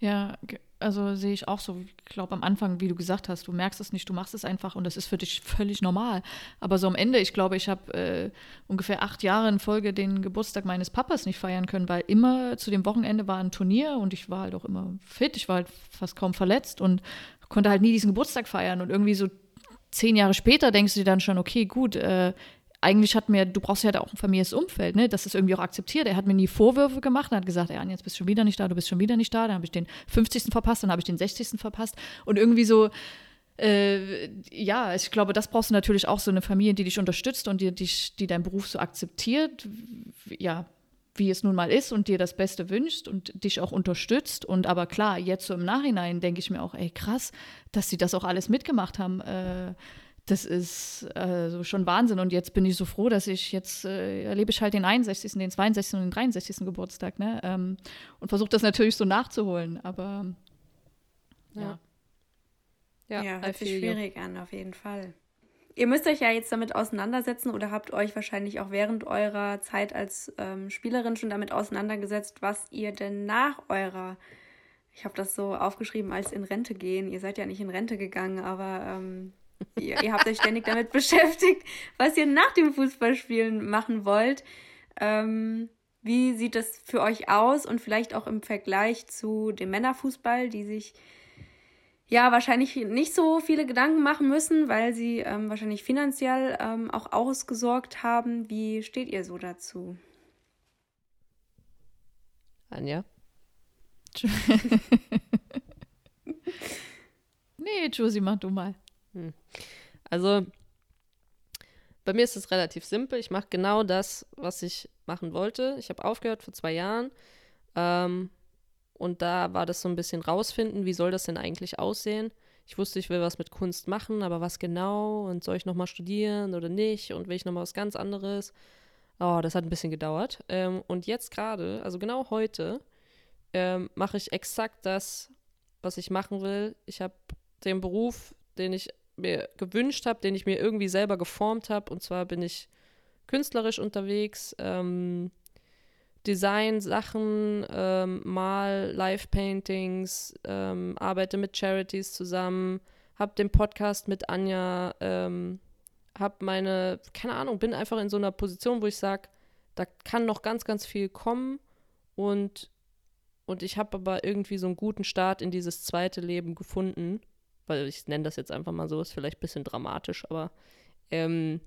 Ja, also sehe ich auch so. Ich glaube, am Anfang, wie du gesagt hast, du merkst es nicht, du machst es einfach und das ist für dich völlig normal. Aber so am Ende, ich glaube, ich habe äh, ungefähr acht Jahre in Folge den Geburtstag meines Papas nicht feiern können, weil immer zu dem Wochenende war ein Turnier und ich war halt auch immer fit. Ich war halt fast kaum verletzt und konnte halt nie diesen Geburtstag feiern. Und irgendwie so zehn Jahre später denkst du dir dann schon, okay, gut, äh, eigentlich hat mir, du brauchst ja auch ein familiäres Umfeld, ne? Das ist irgendwie auch akzeptiert. Er hat mir nie Vorwürfe gemacht, er hat gesagt, ja, jetzt bist du schon wieder nicht da, du bist schon wieder nicht da. Dann habe ich den 50. verpasst, dann habe ich den 60. verpasst. Und irgendwie so, äh, ja, ich glaube, das brauchst du natürlich auch so eine Familie, die dich unterstützt und die, dich, die deinen Beruf so akzeptiert. Ja, wie es nun mal ist und dir das Beste wünscht und dich auch unterstützt. Und aber klar, jetzt so im Nachhinein denke ich mir auch, ey, krass, dass sie das auch alles mitgemacht haben. Äh, das ist äh, schon Wahnsinn. Und jetzt bin ich so froh, dass ich jetzt äh, erlebe ich halt den 61., den 62. und den 63. Geburtstag, ne? Ähm, und versuche das natürlich so nachzuholen. Aber ja. Ja, ja hört sich schwierig an, auf jeden Fall. Ihr müsst euch ja jetzt damit auseinandersetzen oder habt euch wahrscheinlich auch während eurer Zeit als ähm, Spielerin schon damit auseinandergesetzt, was ihr denn nach eurer, ich habe das so aufgeschrieben, als in Rente gehen. Ihr seid ja nicht in Rente gegangen, aber ähm, ihr, ihr, habt euch ständig damit beschäftigt, was ihr nach dem Fußballspielen machen wollt. Ähm, wie sieht das für euch aus und vielleicht auch im Vergleich zu dem Männerfußball, die sich ja wahrscheinlich nicht so viele Gedanken machen müssen, weil sie ähm, wahrscheinlich finanziell ähm, auch ausgesorgt haben. Wie steht ihr so dazu? Anja? Nee, Josie, mach du mal. Hm. Also, bei mir ist es relativ simpel. Ich mache genau das, was ich machen wollte. Ich habe aufgehört vor zwei Jahren. Ähm, und da war das so ein bisschen rausfinden, wie soll das denn eigentlich aussehen. Ich wusste, ich will was mit Kunst machen, aber was genau und soll ich nochmal studieren oder nicht und will ich nochmal was ganz anderes. Oh, das hat ein bisschen gedauert. Ähm, und jetzt gerade, also genau heute, ähm, mache ich exakt das, was ich machen will. Ich habe den Beruf, den ich mir gewünscht habe, den ich mir irgendwie selber geformt habe. Und zwar bin ich künstlerisch unterwegs, ähm, Design-Sachen, ähm, mal Live-Paintings, ähm, arbeite mit Charities zusammen, habe den Podcast mit Anja, ähm, habe meine, keine Ahnung, bin einfach in so einer Position, wo ich sage, da kann noch ganz, ganz viel kommen und, und ich habe aber irgendwie so einen guten Start in dieses zweite Leben gefunden, weil ich nenne das jetzt einfach mal so, ist vielleicht ein bisschen dramatisch, aber ähm,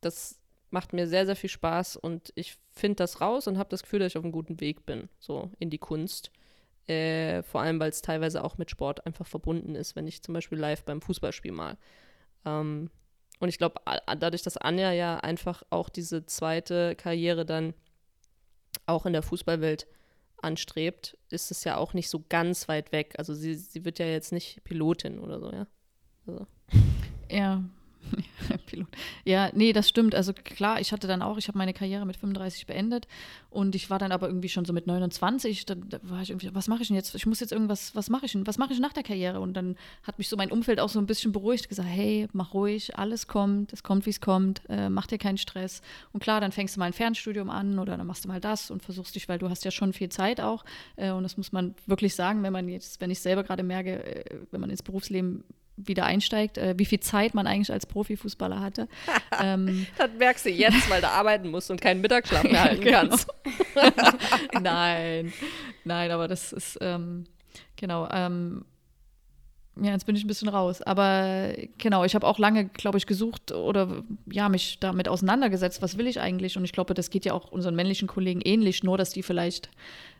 das macht mir sehr, sehr viel Spaß und ich finde das raus und habe das Gefühl, dass ich auf einem guten Weg bin, so in die Kunst. Äh, vor allem, weil es teilweise auch mit Sport einfach verbunden ist, wenn ich zum Beispiel live beim Fußballspiel mal. Ähm, und ich glaube, dadurch, dass Anja ja einfach auch diese zweite Karriere dann auch in der Fußballwelt anstrebt, ist es ja auch nicht so ganz weit weg. Also sie, sie wird ja jetzt nicht Pilotin oder so, ja. Also. Ja, Pilot. Ja, nee, das stimmt. Also klar, ich hatte dann auch, ich habe meine Karriere mit 35 beendet und ich war dann aber irgendwie schon so mit 29, dann da war ich irgendwie, was mache ich denn jetzt? Ich muss jetzt irgendwas, was mache ich denn? Was mache ich nach der Karriere? Und dann hat mich so mein Umfeld auch so ein bisschen beruhigt, gesagt, hey, mach ruhig, alles kommt, es kommt, wie es kommt, äh, mach dir keinen Stress. Und klar, dann fängst du mal ein Fernstudium an oder dann machst du mal das und versuchst dich, weil du hast ja schon viel Zeit auch. Äh, und das muss man wirklich sagen, wenn man jetzt, wenn ich selber gerade merke, äh, wenn man ins Berufsleben wieder einsteigt, äh, wie viel Zeit man eigentlich als Profifußballer hatte. ähm, das merkst du jetzt, weil du arbeiten musst und keinen Mittagsschlaf mehr halten genau. kannst. nein, nein, aber das ist, ähm, genau, ähm, ja, jetzt bin ich ein bisschen raus. Aber genau, ich habe auch lange, glaube ich, gesucht oder ja, mich damit auseinandergesetzt, was will ich eigentlich? Und ich glaube, das geht ja auch unseren männlichen Kollegen ähnlich, nur dass die vielleicht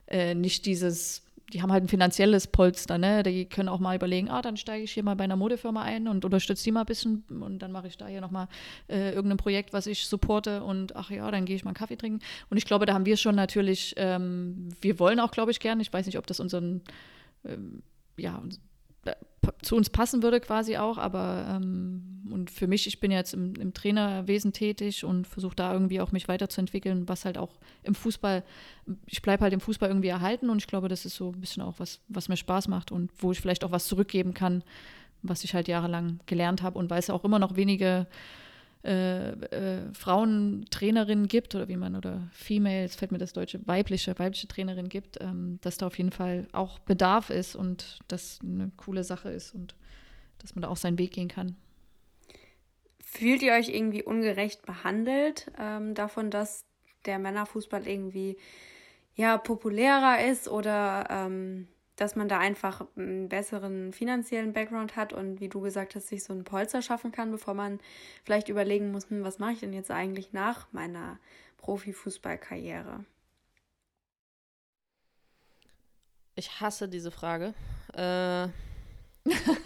äh, nicht dieses die haben halt ein finanzielles Polster, ne? Die können auch mal überlegen, ah, dann steige ich hier mal bei einer Modefirma ein und unterstütze die mal ein bisschen und dann mache ich da hier nochmal äh, irgendein Projekt, was ich supporte und ach ja, dann gehe ich mal einen Kaffee trinken. Und ich glaube, da haben wir schon natürlich, ähm, wir wollen auch, glaube ich, gerne, ich weiß nicht, ob das unseren, ähm, ja, zu uns passen würde quasi auch, aber ähm, und für mich, ich bin jetzt im, im Trainerwesen tätig und versuche da irgendwie auch mich weiterzuentwickeln, was halt auch im Fußball, ich bleibe halt im Fußball irgendwie erhalten und ich glaube, das ist so ein bisschen auch was, was mir Spaß macht und wo ich vielleicht auch was zurückgeben kann, was ich halt jahrelang gelernt habe und weil es auch immer noch wenige äh, äh, Frauentrainerinnen gibt oder wie man oder Female, jetzt fällt mir das deutsche weibliche, weibliche Trainerin gibt, ähm, dass da auf jeden Fall auch Bedarf ist und das eine coole Sache ist und dass man da auch seinen Weg gehen kann. Fühlt ihr euch irgendwie ungerecht behandelt ähm, davon, dass der Männerfußball irgendwie ja populärer ist oder ähm, dass man da einfach einen besseren finanziellen Background hat und wie du gesagt hast, sich so ein Polster schaffen kann, bevor man vielleicht überlegen muss, hm, was mache ich denn jetzt eigentlich nach meiner Profifußballkarriere? Ich hasse diese Frage. Äh,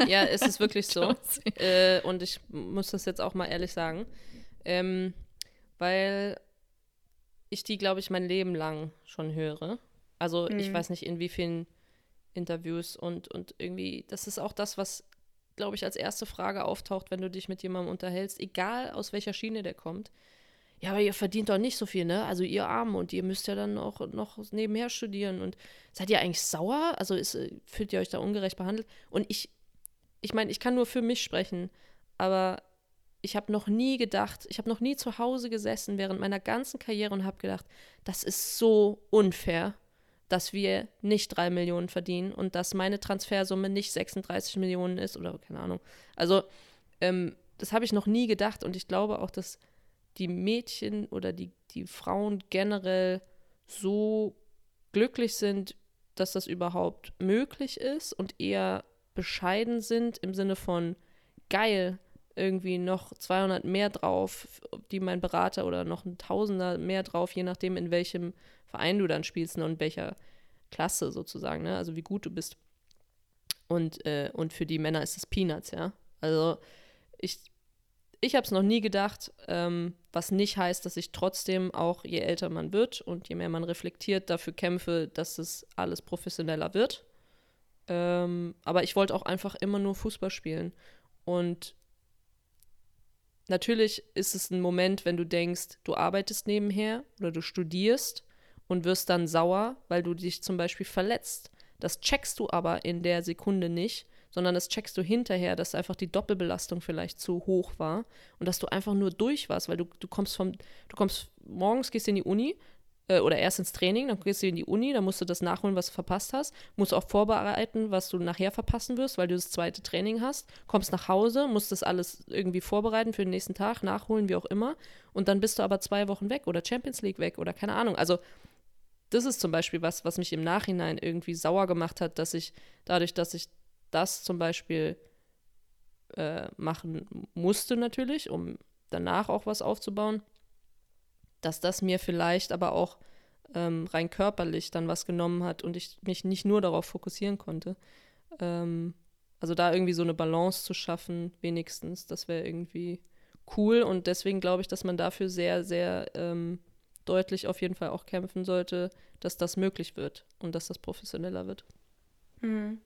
ja, es ist wirklich so. äh, und ich muss das jetzt auch mal ehrlich sagen. Ähm, weil ich die, glaube ich, mein Leben lang schon höre. Also mhm. ich weiß nicht, in wie vielen Interviews und, und irgendwie, das ist auch das, was, glaube ich, als erste Frage auftaucht, wenn du dich mit jemandem unterhältst, egal aus welcher Schiene der kommt. Ja, aber ihr verdient doch nicht so viel, ne? Also ihr Armen und ihr müsst ja dann auch noch nebenher studieren und seid ihr eigentlich sauer? Also ist, fühlt ihr euch da ungerecht behandelt? Und ich, ich meine, ich kann nur für mich sprechen, aber ich habe noch nie gedacht, ich habe noch nie zu Hause gesessen während meiner ganzen Karriere und habe gedacht, das ist so unfair dass wir nicht drei Millionen verdienen und dass meine Transfersumme nicht 36 Millionen ist oder keine Ahnung. Also, ähm, das habe ich noch nie gedacht und ich glaube auch, dass die Mädchen oder die, die Frauen generell so glücklich sind, dass das überhaupt möglich ist und eher bescheiden sind im Sinne von geil, irgendwie noch 200 mehr drauf, die mein Berater oder noch ein Tausender mehr drauf, je nachdem, in welchem Verein du dann spielst ne, und welcher Klasse sozusagen, ne? also wie gut du bist. Und, äh, und für die Männer ist es Peanuts, ja. Also ich, ich habe es noch nie gedacht, ähm, was nicht heißt, dass ich trotzdem auch, je älter man wird und je mehr man reflektiert, dafür kämpfe, dass es alles professioneller wird. Ähm, aber ich wollte auch einfach immer nur Fußball spielen. Und natürlich ist es ein Moment, wenn du denkst, du arbeitest nebenher oder du studierst und wirst dann sauer, weil du dich zum Beispiel verletzt. Das checkst du aber in der Sekunde nicht, sondern das checkst du hinterher, dass einfach die Doppelbelastung vielleicht zu hoch war und dass du einfach nur durch warst, weil du, du kommst vom, du kommst morgens, gehst in die Uni, äh, oder erst ins Training, dann gehst du in die Uni, dann musst du das nachholen, was du verpasst hast, musst auch vorbereiten, was du nachher verpassen wirst, weil du das zweite Training hast, kommst nach Hause, musst das alles irgendwie vorbereiten für den nächsten Tag, nachholen, wie auch immer, und dann bist du aber zwei Wochen weg oder Champions League weg oder keine Ahnung. Also das ist zum Beispiel was, was mich im Nachhinein irgendwie sauer gemacht hat, dass ich dadurch, dass ich das zum Beispiel äh, machen musste natürlich, um danach auch was aufzubauen, dass das mir vielleicht aber auch ähm, rein körperlich dann was genommen hat und ich mich nicht nur darauf fokussieren konnte. Ähm, also da irgendwie so eine Balance zu schaffen, wenigstens, das wäre irgendwie cool und deswegen glaube ich, dass man dafür sehr, sehr ähm, deutlich auf jeden Fall auch kämpfen sollte, dass das möglich wird und dass das professioneller wird. Mhm.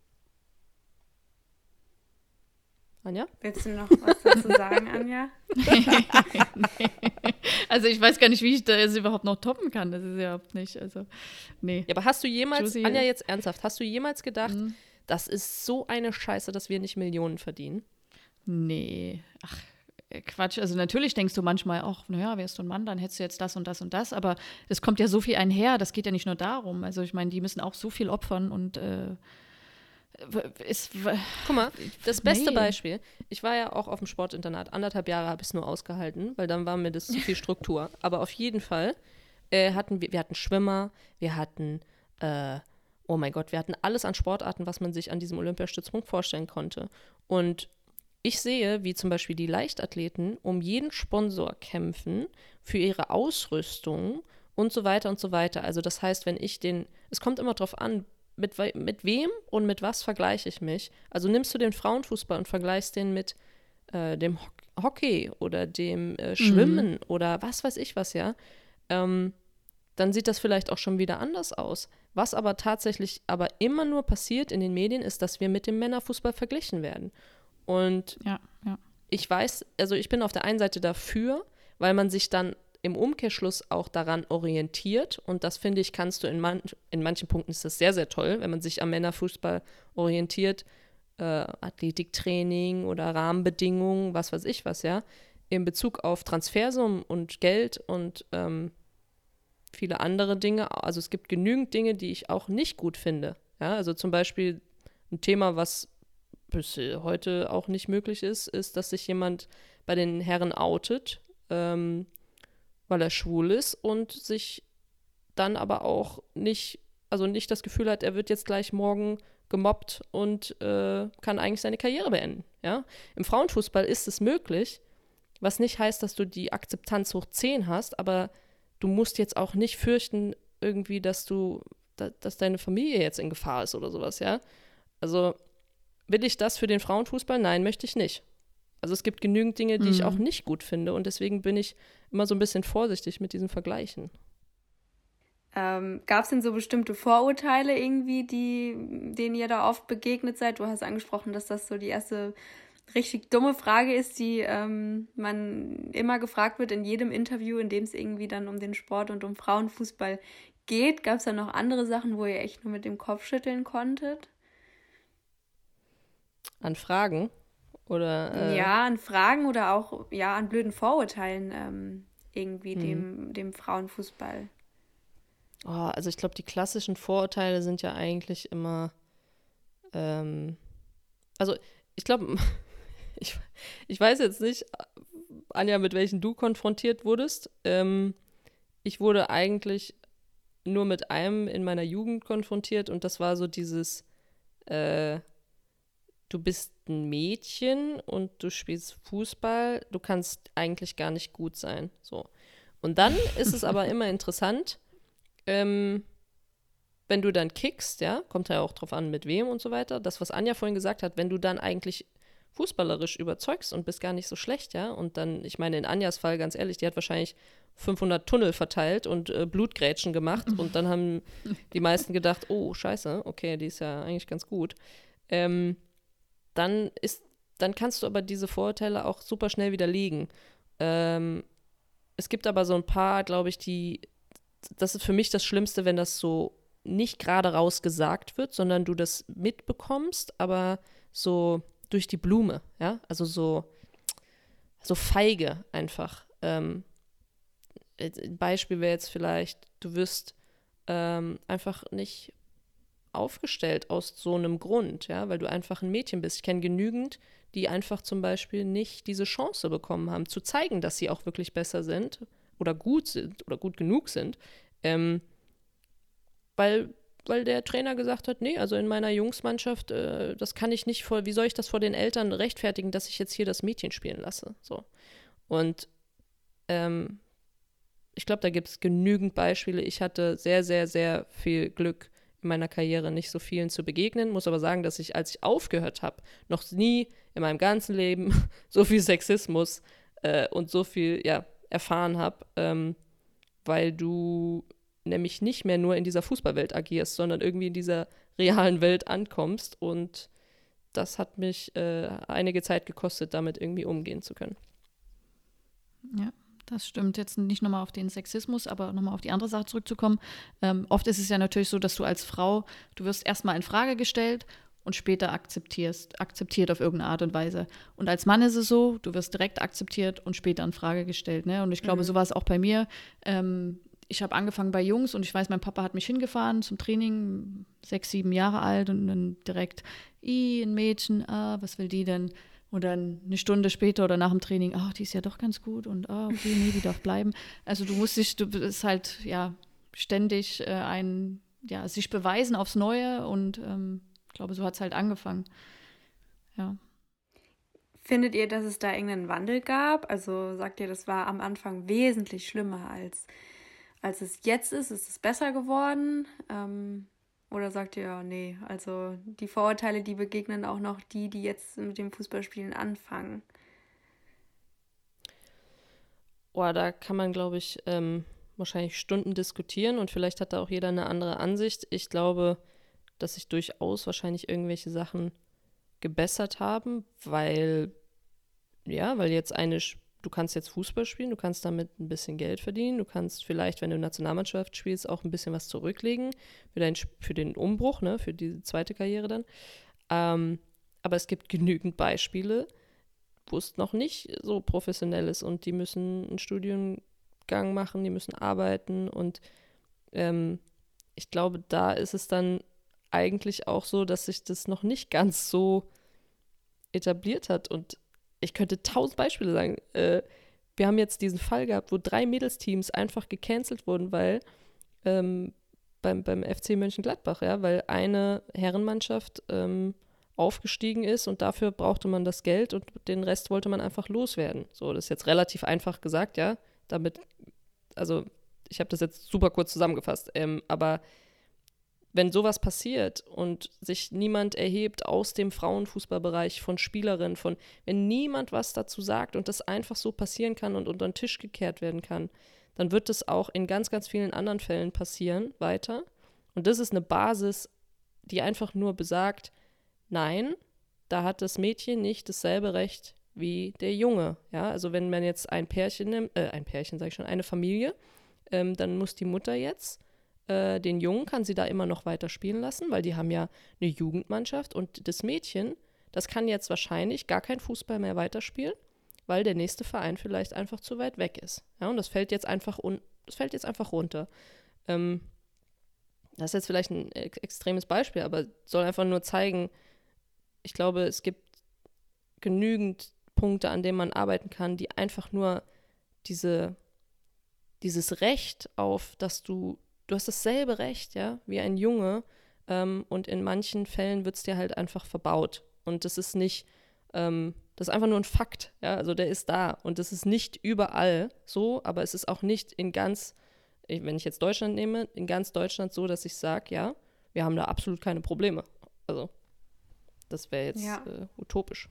Anja? Willst du noch was dazu sagen, Anja? nee. Also ich weiß gar nicht, wie ich das überhaupt noch toppen kann. Das ist überhaupt nicht. Also, nee. Ja, aber hast du jemals, Josie, Anja, jetzt ernsthaft, hast du jemals gedacht, mhm. das ist so eine Scheiße, dass wir nicht Millionen verdienen? Nee. Ach, äh, Quatsch. Also natürlich denkst du manchmal auch, naja, wärst du ein Mann, dann hättest du jetzt das und das und das, aber es kommt ja so viel einher, das geht ja nicht nur darum. Also ich meine, die müssen auch so viel opfern und äh, ist, Guck mal, das beste nee. Beispiel. Ich war ja auch auf dem Sportinternat. Anderthalb Jahre habe ich es nur ausgehalten, weil dann war mir das zu viel Struktur. Aber auf jeden Fall äh, hatten wir, wir hatten Schwimmer, wir hatten, äh, oh mein Gott, wir hatten alles an Sportarten, was man sich an diesem Olympiastützpunkt vorstellen konnte. Und ich sehe, wie zum Beispiel die Leichtathleten um jeden Sponsor kämpfen für ihre Ausrüstung und so weiter und so weiter. Also das heißt, wenn ich den, es kommt immer darauf an, mit, mit wem und mit was vergleiche ich mich? Also nimmst du den Frauenfußball und vergleichst den mit äh, dem Hockey oder dem äh, Schwimmen mhm. oder was weiß ich was, ja, ähm, dann sieht das vielleicht auch schon wieder anders aus. Was aber tatsächlich aber immer nur passiert in den Medien, ist, dass wir mit dem Männerfußball verglichen werden. Und ja, ja. ich weiß, also ich bin auf der einen Seite dafür, weil man sich dann im Umkehrschluss auch daran orientiert. Und das finde ich, kannst du in, man in manchen Punkten ist das sehr, sehr toll, wenn man sich am Männerfußball orientiert. Äh, Athletiktraining oder Rahmenbedingungen, was weiß ich was, ja. In Bezug auf Transfersummen und Geld und ähm, viele andere Dinge. Also es gibt genügend Dinge, die ich auch nicht gut finde. Ja, also zum Beispiel ein Thema, was bis heute auch nicht möglich ist, ist, dass sich jemand bei den Herren outet. Ähm, weil er schwul ist und sich dann aber auch nicht, also nicht das Gefühl hat, er wird jetzt gleich morgen gemobbt und äh, kann eigentlich seine Karriere beenden. Ja? Im Frauenfußball ist es möglich, was nicht heißt, dass du die Akzeptanz hoch 10 hast, aber du musst jetzt auch nicht fürchten, irgendwie, dass du, da, dass deine Familie jetzt in Gefahr ist oder sowas, ja. Also will ich das für den Frauenfußball? Nein, möchte ich nicht. Also es gibt genügend Dinge, die mhm. ich auch mhm. nicht gut finde und deswegen bin ich immer so ein bisschen vorsichtig mit diesen Vergleichen. Ähm, Gab es denn so bestimmte Vorurteile irgendwie, die, denen ihr da oft begegnet seid? Du hast angesprochen, dass das so die erste richtig dumme Frage ist, die ähm, man immer gefragt wird in jedem Interview, in dem es irgendwie dann um den Sport und um Frauenfußball geht. Gab es da noch andere Sachen, wo ihr echt nur mit dem Kopf schütteln konntet? An Fragen? Oder, äh, ja, an Fragen oder auch ja, an blöden Vorurteilen ähm, irgendwie mhm. dem, dem Frauenfußball. Oh, also ich glaube, die klassischen Vorurteile sind ja eigentlich immer, ähm, also ich glaube, ich, ich weiß jetzt nicht, Anja, mit welchen du konfrontiert wurdest. Ähm, ich wurde eigentlich nur mit einem in meiner Jugend konfrontiert und das war so dieses, äh, du bist ein Mädchen und du spielst Fußball, du kannst eigentlich gar nicht gut sein. So. Und dann ist es aber immer interessant, ähm, wenn du dann kickst, ja, kommt ja auch drauf an, mit wem und so weiter, das, was Anja vorhin gesagt hat, wenn du dann eigentlich fußballerisch überzeugst und bist gar nicht so schlecht, ja, und dann, ich meine, in Anjas Fall, ganz ehrlich, die hat wahrscheinlich 500 Tunnel verteilt und äh, Blutgrätschen gemacht und dann haben die meisten gedacht, oh, scheiße, okay, die ist ja eigentlich ganz gut. Ähm, dann ist, dann kannst du aber diese Vorurteile auch super schnell widerlegen. Ähm, es gibt aber so ein paar, glaube ich, die, das ist für mich das Schlimmste, wenn das so nicht gerade raus gesagt wird, sondern du das mitbekommst, aber so durch die Blume, ja, also so, so feige einfach. Ähm, ein Beispiel wäre jetzt vielleicht, du wirst ähm, einfach nicht aufgestellt aus so einem Grund, ja, weil du einfach ein Mädchen bist. Ich kenne genügend, die einfach zum Beispiel nicht diese Chance bekommen haben, zu zeigen, dass sie auch wirklich besser sind oder gut sind oder gut genug sind, ähm, weil, weil der Trainer gesagt hat, nee, also in meiner Jungsmannschaft, äh, das kann ich nicht vor, wie soll ich das vor den Eltern rechtfertigen, dass ich jetzt hier das Mädchen spielen lasse? So. Und ähm, ich glaube, da gibt es genügend Beispiele. Ich hatte sehr, sehr, sehr viel Glück in meiner Karriere nicht so vielen zu begegnen, muss aber sagen, dass ich, als ich aufgehört habe, noch nie in meinem ganzen Leben so viel Sexismus äh, und so viel ja, erfahren habe, ähm, weil du nämlich nicht mehr nur in dieser Fußballwelt agierst, sondern irgendwie in dieser realen Welt ankommst und das hat mich äh, einige Zeit gekostet, damit irgendwie umgehen zu können. Ja. Das stimmt. Jetzt nicht nochmal auf den Sexismus, aber nochmal auf die andere Sache zurückzukommen. Ähm, oft ist es ja natürlich so, dass du als Frau, du wirst erstmal in Frage gestellt und später akzeptierst, akzeptiert auf irgendeine Art und Weise. Und als Mann ist es so, du wirst direkt akzeptiert und später in Frage gestellt. Ne? Und ich glaube, mhm. so war es auch bei mir. Ähm, ich habe angefangen bei Jungs und ich weiß, mein Papa hat mich hingefahren zum Training, sechs, sieben Jahre alt und dann direkt, i, ein Mädchen, ah, was will die denn? Und dann eine Stunde später oder nach dem Training, ach, die ist ja doch ganz gut und ah, okay, nee, die darf bleiben. Also du musst dich, du bist halt ja ständig äh, ein, ja, sich beweisen aufs Neue und ähm, ich glaube, so hat es halt angefangen. Ja. Findet ihr, dass es da irgendeinen Wandel gab? Also sagt ihr, das war am Anfang wesentlich schlimmer als, als es jetzt ist? Ist es besser geworden? Ähm, oder sagt ihr, ja, nee, also die Vorurteile, die begegnen auch noch die, die jetzt mit dem Fußballspielen anfangen? Boah, da kann man, glaube ich, ähm, wahrscheinlich Stunden diskutieren und vielleicht hat da auch jeder eine andere Ansicht. Ich glaube, dass sich durchaus wahrscheinlich irgendwelche Sachen gebessert haben, weil, ja, weil jetzt eine du kannst jetzt Fußball spielen, du kannst damit ein bisschen Geld verdienen, du kannst vielleicht, wenn du Nationalmannschaft spielst, auch ein bisschen was zurücklegen für, dein, für den Umbruch, ne, für die zweite Karriere dann. Ähm, aber es gibt genügend Beispiele, wo es noch nicht so professionell ist und die müssen einen Studiengang machen, die müssen arbeiten und ähm, ich glaube, da ist es dann eigentlich auch so, dass sich das noch nicht ganz so etabliert hat und ich könnte tausend Beispiele sagen. Äh, wir haben jetzt diesen Fall gehabt, wo drei Mädelsteams einfach gecancelt wurden, weil ähm, beim, beim FC Mönchengladbach, ja, weil eine Herrenmannschaft ähm, aufgestiegen ist und dafür brauchte man das Geld und den Rest wollte man einfach loswerden. So, das ist jetzt relativ einfach gesagt, ja. Damit, also ich habe das jetzt super kurz zusammengefasst, ähm, aber wenn sowas passiert und sich niemand erhebt aus dem Frauenfußballbereich von Spielerinnen, von wenn niemand was dazu sagt und das einfach so passieren kann und unter den Tisch gekehrt werden kann, dann wird es auch in ganz, ganz vielen anderen Fällen passieren weiter. Und das ist eine Basis, die einfach nur besagt, nein, da hat das Mädchen nicht dasselbe Recht wie der Junge. Ja, also wenn man jetzt ein Pärchen nimmt, äh, ein Pärchen sage ich schon, eine Familie, ähm, dann muss die Mutter jetzt äh, den Jungen kann sie da immer noch weiter spielen lassen, weil die haben ja eine Jugendmannschaft und das Mädchen, das kann jetzt wahrscheinlich gar kein Fußball mehr weiterspielen, weil der nächste Verein vielleicht einfach zu weit weg ist. Ja, und das fällt jetzt einfach, un das fällt jetzt einfach runter. Ähm, das ist jetzt vielleicht ein ex extremes Beispiel, aber soll einfach nur zeigen, ich glaube, es gibt genügend Punkte, an denen man arbeiten kann, die einfach nur diese, dieses Recht auf, dass du du hast dasselbe Recht, ja, wie ein Junge. Ähm, und in manchen Fällen wird es dir halt einfach verbaut. Und das ist nicht, ähm, das ist einfach nur ein Fakt, ja, also der ist da. Und das ist nicht überall so, aber es ist auch nicht in ganz, wenn ich jetzt Deutschland nehme, in ganz Deutschland so, dass ich sage, ja, wir haben da absolut keine Probleme. Also, das wäre jetzt ja. äh, utopisch.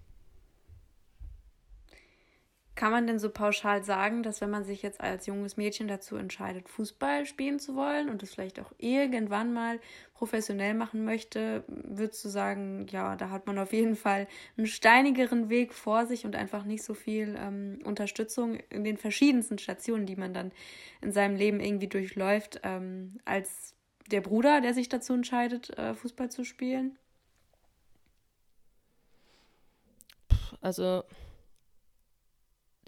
Kann man denn so pauschal sagen, dass wenn man sich jetzt als junges Mädchen dazu entscheidet, Fußball spielen zu wollen und das vielleicht auch irgendwann mal professionell machen möchte, würdest du sagen, ja, da hat man auf jeden Fall einen steinigeren Weg vor sich und einfach nicht so viel ähm, Unterstützung in den verschiedensten Stationen, die man dann in seinem Leben irgendwie durchläuft, ähm, als der Bruder, der sich dazu entscheidet, äh, Fußball zu spielen? Also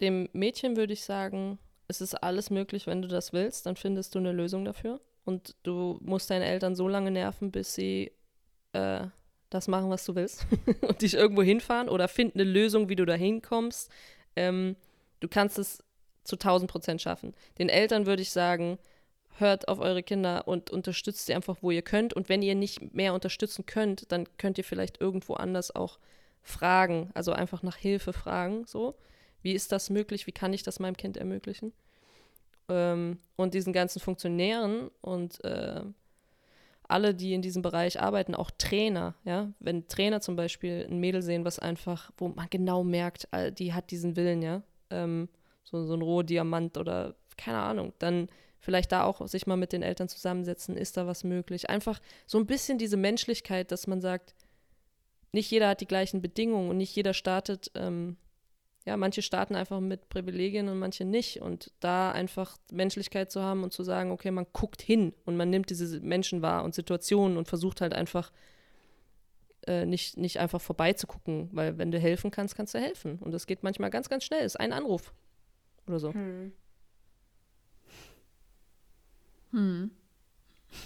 dem Mädchen würde ich sagen, es ist alles möglich, wenn du das willst, dann findest du eine Lösung dafür. Und du musst deine Eltern so lange nerven, bis sie äh, das machen, was du willst. und dich irgendwo hinfahren oder find eine Lösung, wie du da hinkommst. Ähm, du kannst es zu 1000 Prozent schaffen. Den Eltern würde ich sagen, hört auf eure Kinder und unterstützt sie einfach, wo ihr könnt. Und wenn ihr nicht mehr unterstützen könnt, dann könnt ihr vielleicht irgendwo anders auch fragen, also einfach nach Hilfe fragen, so. Wie ist das möglich? Wie kann ich das meinem Kind ermöglichen? Ähm, und diesen ganzen Funktionären und äh, alle, die in diesem Bereich arbeiten, auch Trainer, ja, wenn Trainer zum Beispiel ein Mädel sehen, was einfach, wo man genau merkt, die hat diesen Willen, ja, ähm, so, so ein Rohdiamant oder keine Ahnung, dann vielleicht da auch sich mal mit den Eltern zusammensetzen, ist da was möglich? Einfach so ein bisschen diese Menschlichkeit, dass man sagt, nicht jeder hat die gleichen Bedingungen und nicht jeder startet ähm, ja, manche starten einfach mit Privilegien und manche nicht. Und da einfach Menschlichkeit zu haben und zu sagen, okay, man guckt hin und man nimmt diese Menschen wahr und Situationen und versucht halt einfach äh, nicht, nicht einfach vorbeizugucken, weil wenn du helfen kannst, kannst du helfen. Und das geht manchmal ganz, ganz schnell. Ist ein Anruf oder so. Hm. Hm.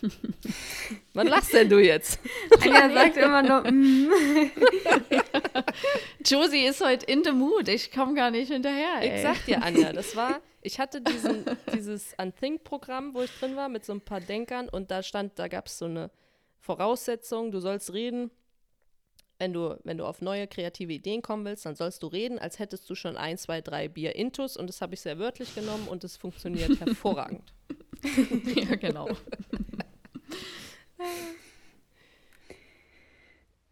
Was lachst denn du jetzt? Anja sagt immer nur, mm. Josie ist heute in the mood. Ich komme gar nicht hinterher. Ey. Ich sag dir, Anja, das war, ich hatte diesen, dieses Unthink-Programm, wo ich drin war, mit so ein paar Denkern und da stand, da gab es so eine Voraussetzung, du sollst reden. Wenn du, wenn du auf neue kreative Ideen kommen willst, dann sollst du reden, als hättest du schon ein, zwei, drei Bier Intus und das habe ich sehr wörtlich genommen und es funktioniert hervorragend. ja, genau.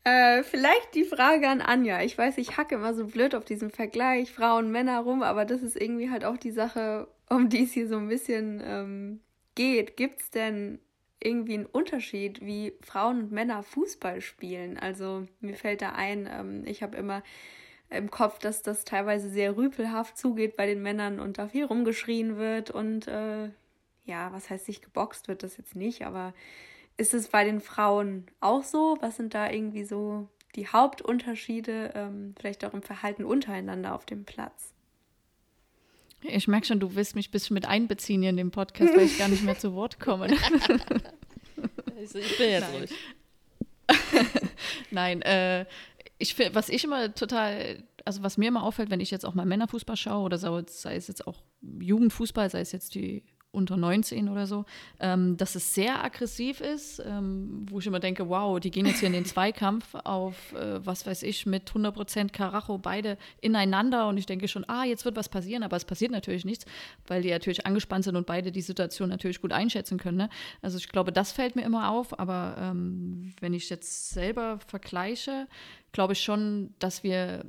Äh, vielleicht die Frage an Anja. Ich weiß, ich hacke immer so blöd auf diesen Vergleich Frauen, Männer rum, aber das ist irgendwie halt auch die Sache, um die es hier so ein bisschen ähm, geht. Gibt es denn irgendwie einen Unterschied, wie Frauen und Männer Fußball spielen? Also mir fällt da ein, ähm, ich habe immer im Kopf, dass das teilweise sehr rüpelhaft zugeht bei den Männern und da viel rumgeschrien wird und äh, ja, was heißt sich geboxt wird das jetzt nicht, aber ist es bei den Frauen auch so? Was sind da irgendwie so die Hauptunterschiede, ähm, vielleicht auch im Verhalten untereinander auf dem Platz? Ich merke schon, du willst mich ein bisschen mit einbeziehen hier in den Podcast, weil ich gar nicht mehr zu Wort komme. Also, ich bin jetzt ruhig. Nein, äh, ich was ich immer total, also was mir immer auffällt, wenn ich jetzt auch mal Männerfußball schaue oder so, sei es jetzt auch Jugendfußball, sei es jetzt die unter 19 oder so, ähm, dass es sehr aggressiv ist, ähm, wo ich immer denke, wow, die gehen jetzt hier in den Zweikampf auf, äh, was weiß ich, mit 100% Karacho, beide ineinander und ich denke schon, ah, jetzt wird was passieren, aber es passiert natürlich nichts, weil die natürlich angespannt sind und beide die Situation natürlich gut einschätzen können. Ne? Also ich glaube, das fällt mir immer auf, aber ähm, wenn ich jetzt selber vergleiche, glaube ich schon, dass wir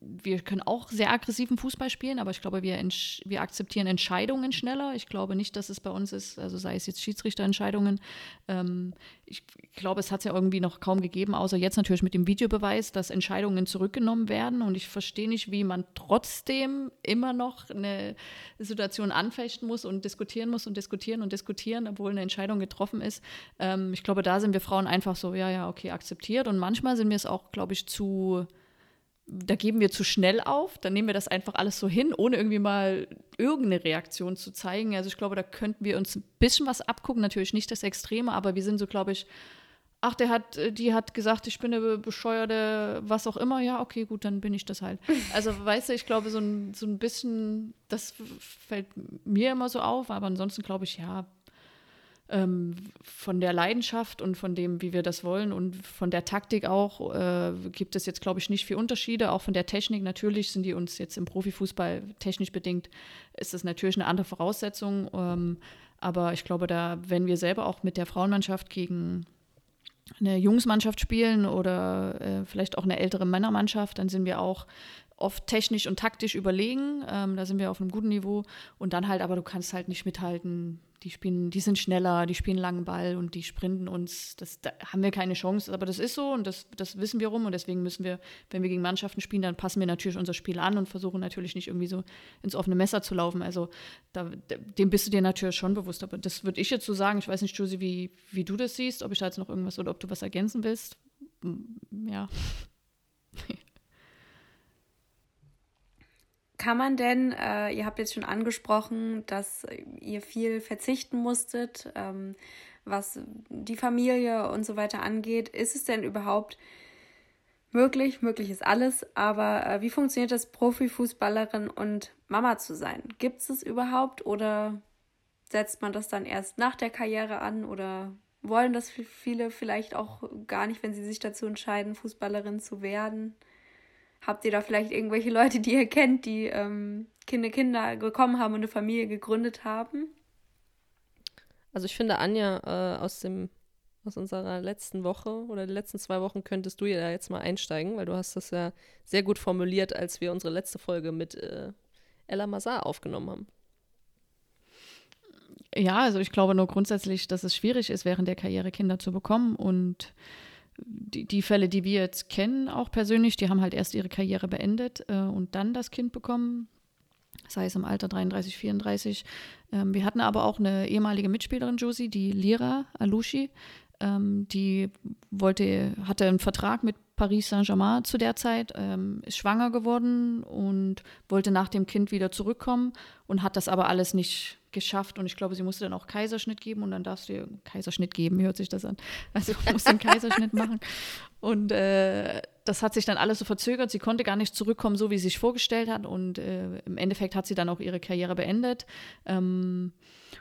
wir können auch sehr aggressiven Fußball spielen, aber ich glaube, wir, wir akzeptieren Entscheidungen schneller. Ich glaube nicht, dass es bei uns ist, also sei es jetzt Schiedsrichterentscheidungen. Ähm, ich glaube, es hat es ja irgendwie noch kaum gegeben, außer jetzt natürlich mit dem Videobeweis, dass Entscheidungen zurückgenommen werden. Und ich verstehe nicht, wie man trotzdem immer noch eine Situation anfechten muss und diskutieren muss und diskutieren und diskutieren, obwohl eine Entscheidung getroffen ist. Ähm, ich glaube, da sind wir Frauen einfach so, ja, ja, okay, akzeptiert. Und manchmal sind wir es auch, glaube ich, zu da geben wir zu schnell auf, dann nehmen wir das einfach alles so hin, ohne irgendwie mal irgendeine Reaktion zu zeigen. Also ich glaube, da könnten wir uns ein bisschen was abgucken, natürlich nicht das Extreme, aber wir sind so, glaube ich, ach, der hat, die hat gesagt, ich bin eine bescheuerte, was auch immer, ja, okay, gut, dann bin ich das halt. Also, weißt du, ich glaube, so ein, so ein bisschen, das fällt mir immer so auf, aber ansonsten glaube ich, ja, ähm, von der Leidenschaft und von dem, wie wir das wollen und von der Taktik auch, äh, gibt es jetzt, glaube ich, nicht viel Unterschiede. Auch von der Technik natürlich sind die uns jetzt im Profifußball technisch bedingt, ist das natürlich eine andere Voraussetzung. Ähm, aber ich glaube, da, wenn wir selber auch mit der Frauenmannschaft gegen eine Jungsmannschaft spielen oder äh, vielleicht auch eine ältere Männermannschaft, dann sind wir auch oft technisch und taktisch überlegen. Ähm, da sind wir auf einem guten Niveau. Und dann halt, aber du kannst halt nicht mithalten. Die spielen, die sind schneller, die spielen langen Ball und die sprinten uns. Das, da haben wir keine Chance. Aber das ist so und das, das wissen wir rum. Und deswegen müssen wir, wenn wir gegen Mannschaften spielen, dann passen wir natürlich unser Spiel an und versuchen natürlich nicht irgendwie so ins offene Messer zu laufen. Also da, dem bist du dir natürlich schon bewusst. Aber das würde ich jetzt so sagen. Ich weiß nicht, Josie, wie, wie du das siehst, ob ich da jetzt noch irgendwas oder ob du was ergänzen willst. Ja. Kann man denn, äh, ihr habt jetzt schon angesprochen, dass ihr viel verzichten musstet, ähm, was die Familie und so weiter angeht. Ist es denn überhaupt möglich? Möglich ist alles, aber äh, wie funktioniert das, Profifußballerin und Mama zu sein? Gibt es es überhaupt oder setzt man das dann erst nach der Karriere an oder wollen das viele vielleicht auch gar nicht, wenn sie sich dazu entscheiden, Fußballerin zu werden? Habt ihr da vielleicht irgendwelche Leute, die ihr kennt, die ähm, Kinder, Kinder bekommen haben und eine Familie gegründet haben? Also ich finde, Anja, äh, aus dem aus unserer letzten Woche oder den letzten zwei Wochen könntest du ja jetzt mal einsteigen, weil du hast das ja sehr gut formuliert, als wir unsere letzte Folge mit äh, Ella Mazar aufgenommen haben. Ja, also ich glaube nur grundsätzlich, dass es schwierig ist, während der Karriere Kinder zu bekommen und die, die Fälle, die wir jetzt kennen, auch persönlich, die haben halt erst ihre Karriere beendet äh, und dann das Kind bekommen, sei es im Alter 33, 34. Ähm, wir hatten aber auch eine ehemalige Mitspielerin, Josie, die Lira Alushi, ähm, die wollte, hatte einen Vertrag mit Paris Saint-Germain zu der Zeit, ähm, ist schwanger geworden und wollte nach dem Kind wieder zurückkommen und hat das aber alles nicht geschafft und ich glaube, sie musste dann auch Kaiserschnitt geben und dann darfst du ihr Kaiserschnitt geben, hört sich das an? Also musste einen Kaiserschnitt machen und äh, das hat sich dann alles so verzögert. Sie konnte gar nicht zurückkommen, so wie sie sich vorgestellt hat und äh, im Endeffekt hat sie dann auch ihre Karriere beendet. Ähm,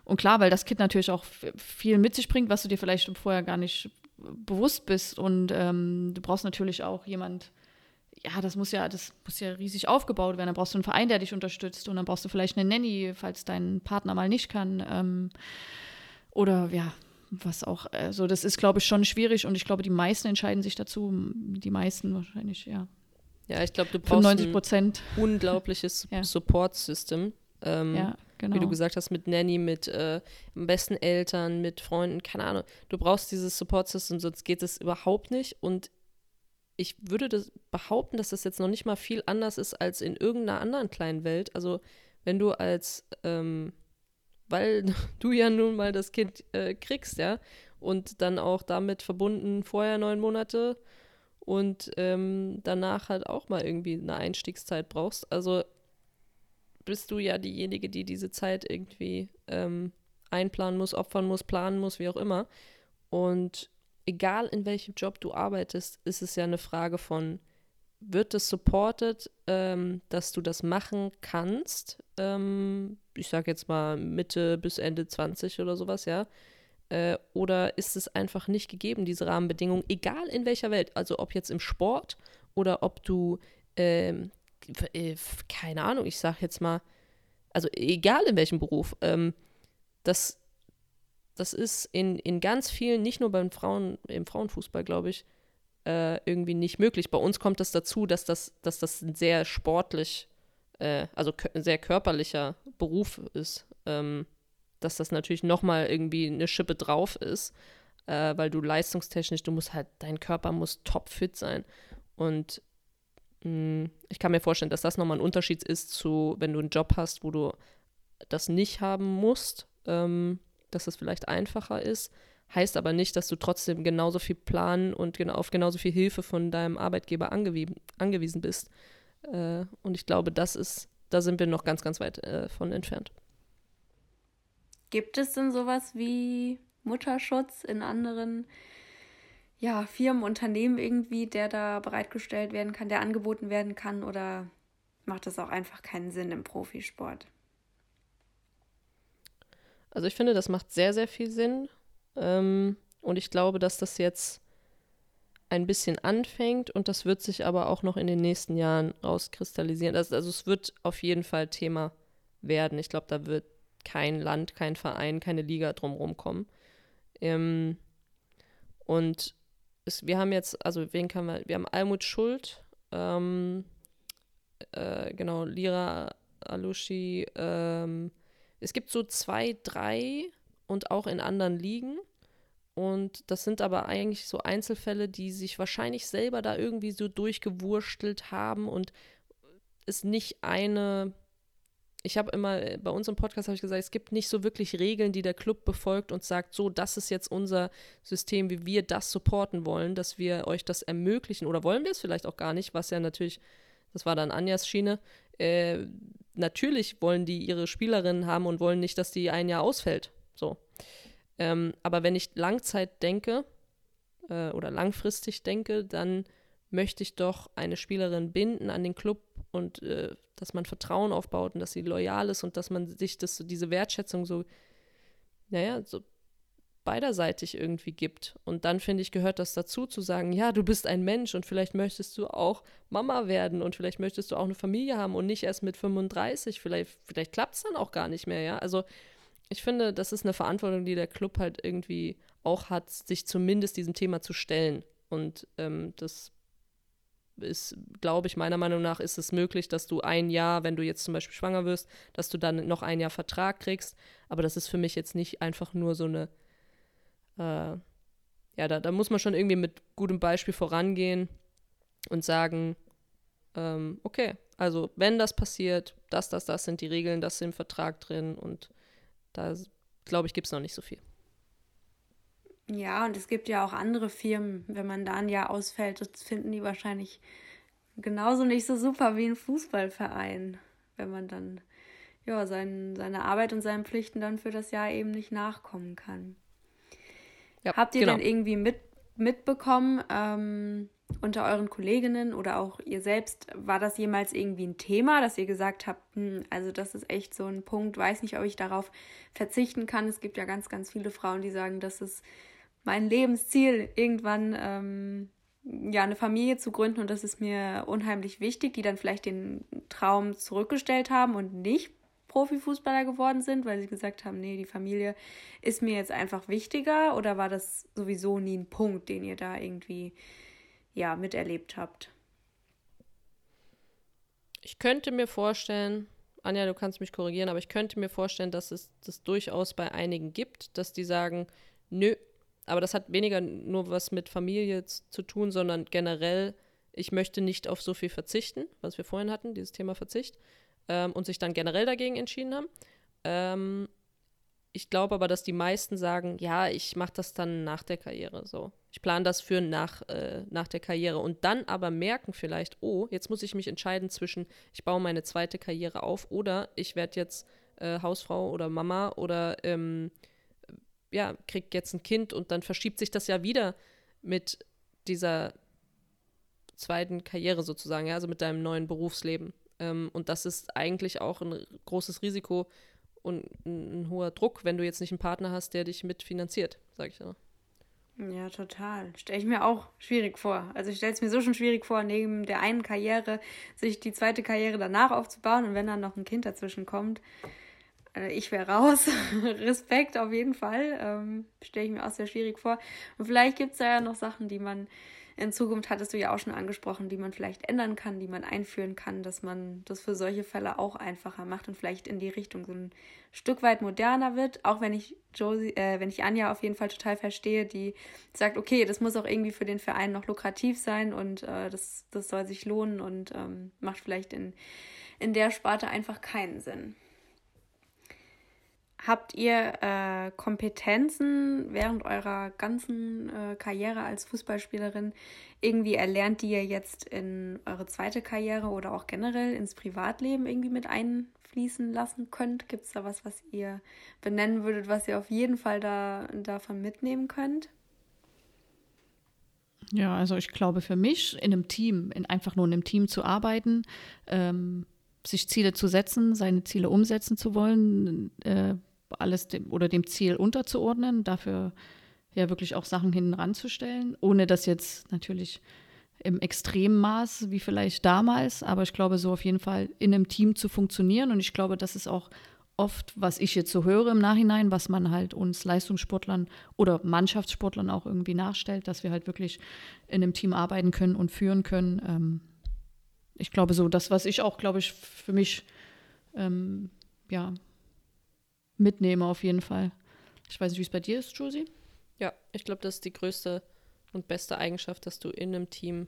und klar, weil das Kind natürlich auch viel mit sich bringt, was du dir vielleicht vorher gar nicht bewusst bist und ähm, du brauchst natürlich auch jemand, ja, das muss ja, das muss ja riesig aufgebaut werden. Dann brauchst du einen Verein, der dich unterstützt und dann brauchst du vielleicht eine Nanny, falls dein Partner mal nicht kann. Ähm, oder ja, was auch. Also das ist, glaube ich, schon schwierig und ich glaube, die meisten entscheiden sich dazu. Die meisten wahrscheinlich, ja. Ja, ich glaube, du brauchst 95 ein unglaubliches ja. Support-System. Ähm, ja, genau. Wie du gesagt hast, mit Nanny, mit äh, am besten Eltern, mit Freunden, keine Ahnung. Du brauchst dieses Support-System, sonst geht es überhaupt nicht. Und ich würde das behaupten, dass das jetzt noch nicht mal viel anders ist als in irgendeiner anderen kleinen Welt. Also wenn du als, ähm, weil du ja nun mal das Kind äh, kriegst, ja, und dann auch damit verbunden vorher neun Monate und ähm, danach halt auch mal irgendwie eine Einstiegszeit brauchst. Also bist du ja diejenige, die diese Zeit irgendwie ähm, einplanen muss, opfern muss, planen muss, wie auch immer. Und egal in welchem Job du arbeitest, ist es ja eine Frage von, wird es supported, ähm, dass du das machen kannst? Ähm, ich sage jetzt mal Mitte bis Ende 20 oder sowas, ja. Äh, oder ist es einfach nicht gegeben, diese Rahmenbedingungen, egal in welcher Welt, also ob jetzt im Sport oder ob du, ähm, äh, keine Ahnung, ich sage jetzt mal, also egal in welchem Beruf, ähm, das das ist in, in ganz vielen, nicht nur beim Frauen, im Frauenfußball, glaube ich, äh, irgendwie nicht möglich. Bei uns kommt das dazu, dass das, dass das ein sehr sportlich, äh, also sehr körperlicher Beruf ist. Ähm, dass das natürlich nochmal irgendwie eine Schippe drauf ist, äh, weil du leistungstechnisch, du musst halt, dein Körper muss topfit sein. Und mh, hm, ich kann mir vorstellen, dass das nochmal ein Unterschied ist zu, wenn du einen Job hast, wo du das nicht haben musst. Ähm, dass es vielleicht einfacher ist. Heißt aber nicht, dass du trotzdem genauso viel planen und genau, auf genauso viel Hilfe von deinem Arbeitgeber angewiesen, angewiesen bist. Äh, und ich glaube, das ist, da sind wir noch ganz, ganz weit äh, von entfernt. Gibt es denn sowas wie Mutterschutz in anderen ja, Firmen, Unternehmen irgendwie, der da bereitgestellt werden kann, der angeboten werden kann oder macht das auch einfach keinen Sinn im Profisport? Also ich finde, das macht sehr, sehr viel Sinn. Ähm, und ich glaube, dass das jetzt ein bisschen anfängt und das wird sich aber auch noch in den nächsten Jahren rauskristallisieren. Also, also es wird auf jeden Fall Thema werden. Ich glaube, da wird kein Land, kein Verein, keine Liga drumherum kommen. Ähm, und es, wir haben jetzt, also wen kann man, wir haben Almut Schuld, ähm, äh, genau, Lira Alushi, ähm, es gibt so zwei, drei und auch in anderen Ligen. Und das sind aber eigentlich so Einzelfälle, die sich wahrscheinlich selber da irgendwie so durchgewurstelt haben und es nicht eine. Ich habe immer, bei uns im Podcast habe ich gesagt, es gibt nicht so wirklich Regeln, die der Club befolgt und sagt, so, das ist jetzt unser System, wie wir das supporten wollen, dass wir euch das ermöglichen. Oder wollen wir es vielleicht auch gar nicht, was ja natürlich, das war dann Anjas Schiene, äh, natürlich wollen die ihre Spielerinnen haben und wollen nicht, dass die ein Jahr ausfällt. So. Ähm, aber wenn ich Langzeit denke äh, oder langfristig denke, dann möchte ich doch eine Spielerin binden an den Club und äh, dass man Vertrauen aufbaut und dass sie loyal ist und dass man sich das, diese Wertschätzung so, naja, so beiderseitig irgendwie gibt. Und dann finde ich, gehört das dazu, zu sagen, ja, du bist ein Mensch und vielleicht möchtest du auch Mama werden und vielleicht möchtest du auch eine Familie haben und nicht erst mit 35. Vielleicht, vielleicht klappt es dann auch gar nicht mehr, ja. Also ich finde, das ist eine Verantwortung, die der Club halt irgendwie auch hat, sich zumindest diesem Thema zu stellen. Und ähm, das ist, glaube ich, meiner Meinung nach ist es möglich, dass du ein Jahr, wenn du jetzt zum Beispiel schwanger wirst, dass du dann noch ein Jahr Vertrag kriegst. Aber das ist für mich jetzt nicht einfach nur so eine, äh, ja, da, da muss man schon irgendwie mit gutem Beispiel vorangehen und sagen, ähm, okay, also wenn das passiert, das, das, das sind die Regeln, das ist im Vertrag drin und da, glaube ich, gibt es noch nicht so viel. Ja, und es gibt ja auch andere Firmen, wenn man da ein Jahr ausfällt, das finden die wahrscheinlich genauso nicht so super wie ein Fußballverein, wenn man dann ja, sein, seine Arbeit und seinen Pflichten dann für das Jahr eben nicht nachkommen kann. Ja, Habt ihr genau. denn irgendwie mit, mitbekommen, ähm, unter euren Kolleginnen oder auch ihr selbst, war das jemals irgendwie ein Thema, dass ihr gesagt habt, hm, also das ist echt so ein Punkt, weiß nicht, ob ich darauf verzichten kann. Es gibt ja ganz, ganz viele Frauen, die sagen, das ist mein Lebensziel, irgendwann ähm, ja eine Familie zu gründen und das ist mir unheimlich wichtig, die dann vielleicht den Traum zurückgestellt haben und nicht Profifußballer geworden sind, weil sie gesagt haben, nee, die Familie ist mir jetzt einfach wichtiger oder war das sowieso nie ein Punkt, den ihr da irgendwie ja, miterlebt habt. Ich könnte mir vorstellen, Anja, du kannst mich korrigieren, aber ich könnte mir vorstellen, dass es das durchaus bei einigen gibt, dass die sagen, nö, aber das hat weniger nur was mit Familie zu tun, sondern generell, ich möchte nicht auf so viel verzichten, was wir vorhin hatten, dieses Thema Verzicht, ähm, und sich dann generell dagegen entschieden haben. Ähm, ich glaube aber, dass die meisten sagen, ja, ich mache das dann nach der Karriere so. Ich plane das für nach, äh, nach der Karriere und dann aber merken vielleicht, oh, jetzt muss ich mich entscheiden zwischen, ich baue meine zweite Karriere auf oder ich werde jetzt äh, Hausfrau oder Mama oder ähm, ja, krieg jetzt ein Kind und dann verschiebt sich das ja wieder mit dieser zweiten Karriere sozusagen, ja, also mit deinem neuen Berufsleben. Ähm, und das ist eigentlich auch ein großes Risiko, und ein, hoher Druck, wenn du jetzt nicht einen Partner hast, der dich mitfinanziert, sag ich so. Ja, total. Stelle ich mir auch schwierig vor. Also ich stelle es mir so schon schwierig vor, neben der einen Karriere sich die zweite Karriere danach aufzubauen und wenn dann noch ein Kind dazwischen kommt, äh, ich wäre raus. Respekt auf jeden Fall. Ähm, stelle ich mir auch sehr schwierig vor. Und vielleicht gibt es da ja noch Sachen, die man in Zukunft hattest du ja auch schon angesprochen, die man vielleicht ändern kann, die man einführen kann, dass man das für solche Fälle auch einfacher macht und vielleicht in die Richtung so ein Stück weit moderner wird. Auch wenn ich Josie, äh, wenn ich Anja auf jeden Fall total verstehe, die sagt, okay, das muss auch irgendwie für den Verein noch lukrativ sein und äh, das, das soll sich lohnen und ähm, macht vielleicht in, in der Sparte einfach keinen Sinn. Habt ihr äh, Kompetenzen während eurer ganzen äh, Karriere als Fußballspielerin irgendwie erlernt, die ihr jetzt in eure zweite Karriere oder auch generell ins Privatleben irgendwie mit einfließen lassen könnt? Gibt es da was, was ihr benennen würdet, was ihr auf jeden Fall da, davon mitnehmen könnt? Ja, also ich glaube für mich in einem Team, in einfach nur in einem Team zu arbeiten, ähm, sich Ziele zu setzen, seine Ziele umsetzen zu wollen, äh, alles dem, oder dem Ziel unterzuordnen. Dafür ja wirklich auch Sachen hinten ranzustellen, ohne das jetzt natürlich im extremen Maß wie vielleicht damals, aber ich glaube, so auf jeden Fall in einem Team zu funktionieren. Und ich glaube, das ist auch oft, was ich jetzt so höre im Nachhinein, was man halt uns Leistungssportlern oder Mannschaftssportlern auch irgendwie nachstellt, dass wir halt wirklich in einem Team arbeiten können und führen können. Ähm, ich glaube, so das, was ich auch, glaube ich, für mich ähm, ja, mitnehme auf jeden Fall. Ich weiß nicht, wie es bei dir ist, Josie. Ja, ich glaube, das ist die größte und beste Eigenschaft, dass du in einem Team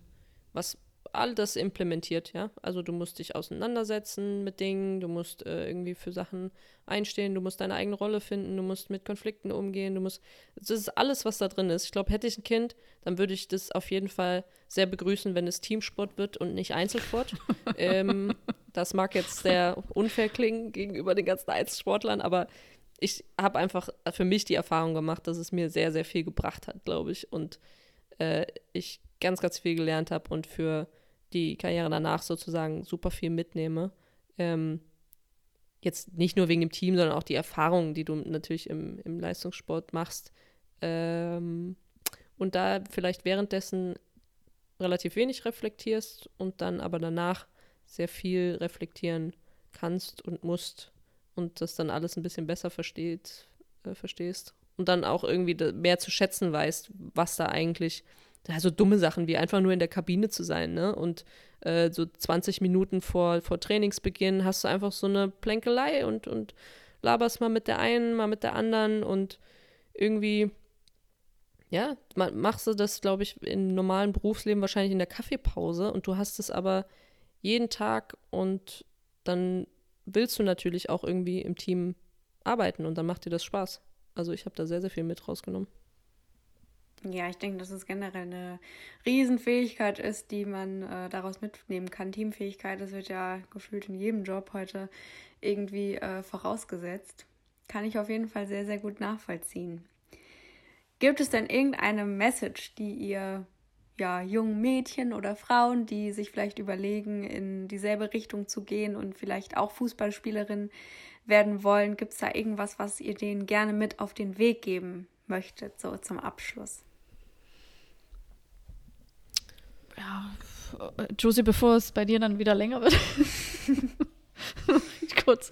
was all das implementiert, ja. Also du musst dich auseinandersetzen mit Dingen, du musst äh, irgendwie für Sachen einstehen, du musst deine eigene Rolle finden, du musst mit Konflikten umgehen, du musst. Das ist alles, was da drin ist. Ich glaube, hätte ich ein Kind, dann würde ich das auf jeden Fall sehr begrüßen, wenn es Teamsport wird und nicht Einzelsport. ähm, das mag jetzt sehr unfair klingen gegenüber den ganzen Einzelsportlern, aber ich habe einfach für mich die Erfahrung gemacht, dass es mir sehr, sehr viel gebracht hat, glaube ich. Und äh, ich ganz, ganz viel gelernt habe und für die Karriere danach sozusagen super viel mitnehme. Ähm, jetzt nicht nur wegen dem Team, sondern auch die Erfahrungen, die du natürlich im, im Leistungssport machst. Ähm, und da vielleicht währenddessen relativ wenig reflektierst und dann aber danach sehr viel reflektieren kannst und musst und das dann alles ein bisschen besser versteht, äh, verstehst. Und dann auch irgendwie mehr zu schätzen weißt, was da eigentlich so dumme Sachen wie einfach nur in der Kabine zu sein, ne? Und äh, so 20 Minuten vor, vor Trainingsbeginn hast du einfach so eine Plänkelei und, und laberst mal mit der einen, mal mit der anderen und irgendwie, ja, machst du das, glaube ich, im normalen Berufsleben wahrscheinlich in der Kaffeepause und du hast es aber jeden Tag und dann willst du natürlich auch irgendwie im Team arbeiten und dann macht dir das Spaß. Also ich habe da sehr, sehr viel mit rausgenommen. Ja, ich denke, dass es generell eine Riesenfähigkeit ist, die man äh, daraus mitnehmen kann. Teamfähigkeit, das wird ja gefühlt in jedem Job heute irgendwie äh, vorausgesetzt. Kann ich auf jeden Fall sehr, sehr gut nachvollziehen. Gibt es denn irgendeine Message, die ihr ja, jungen Mädchen oder Frauen, die sich vielleicht überlegen, in dieselbe Richtung zu gehen und vielleicht auch Fußballspielerin werden wollen, gibt es da irgendwas, was ihr denen gerne mit auf den Weg geben möchtet, so zum Abschluss? Ja, Josie, bevor es bei dir dann wieder länger wird. kurz.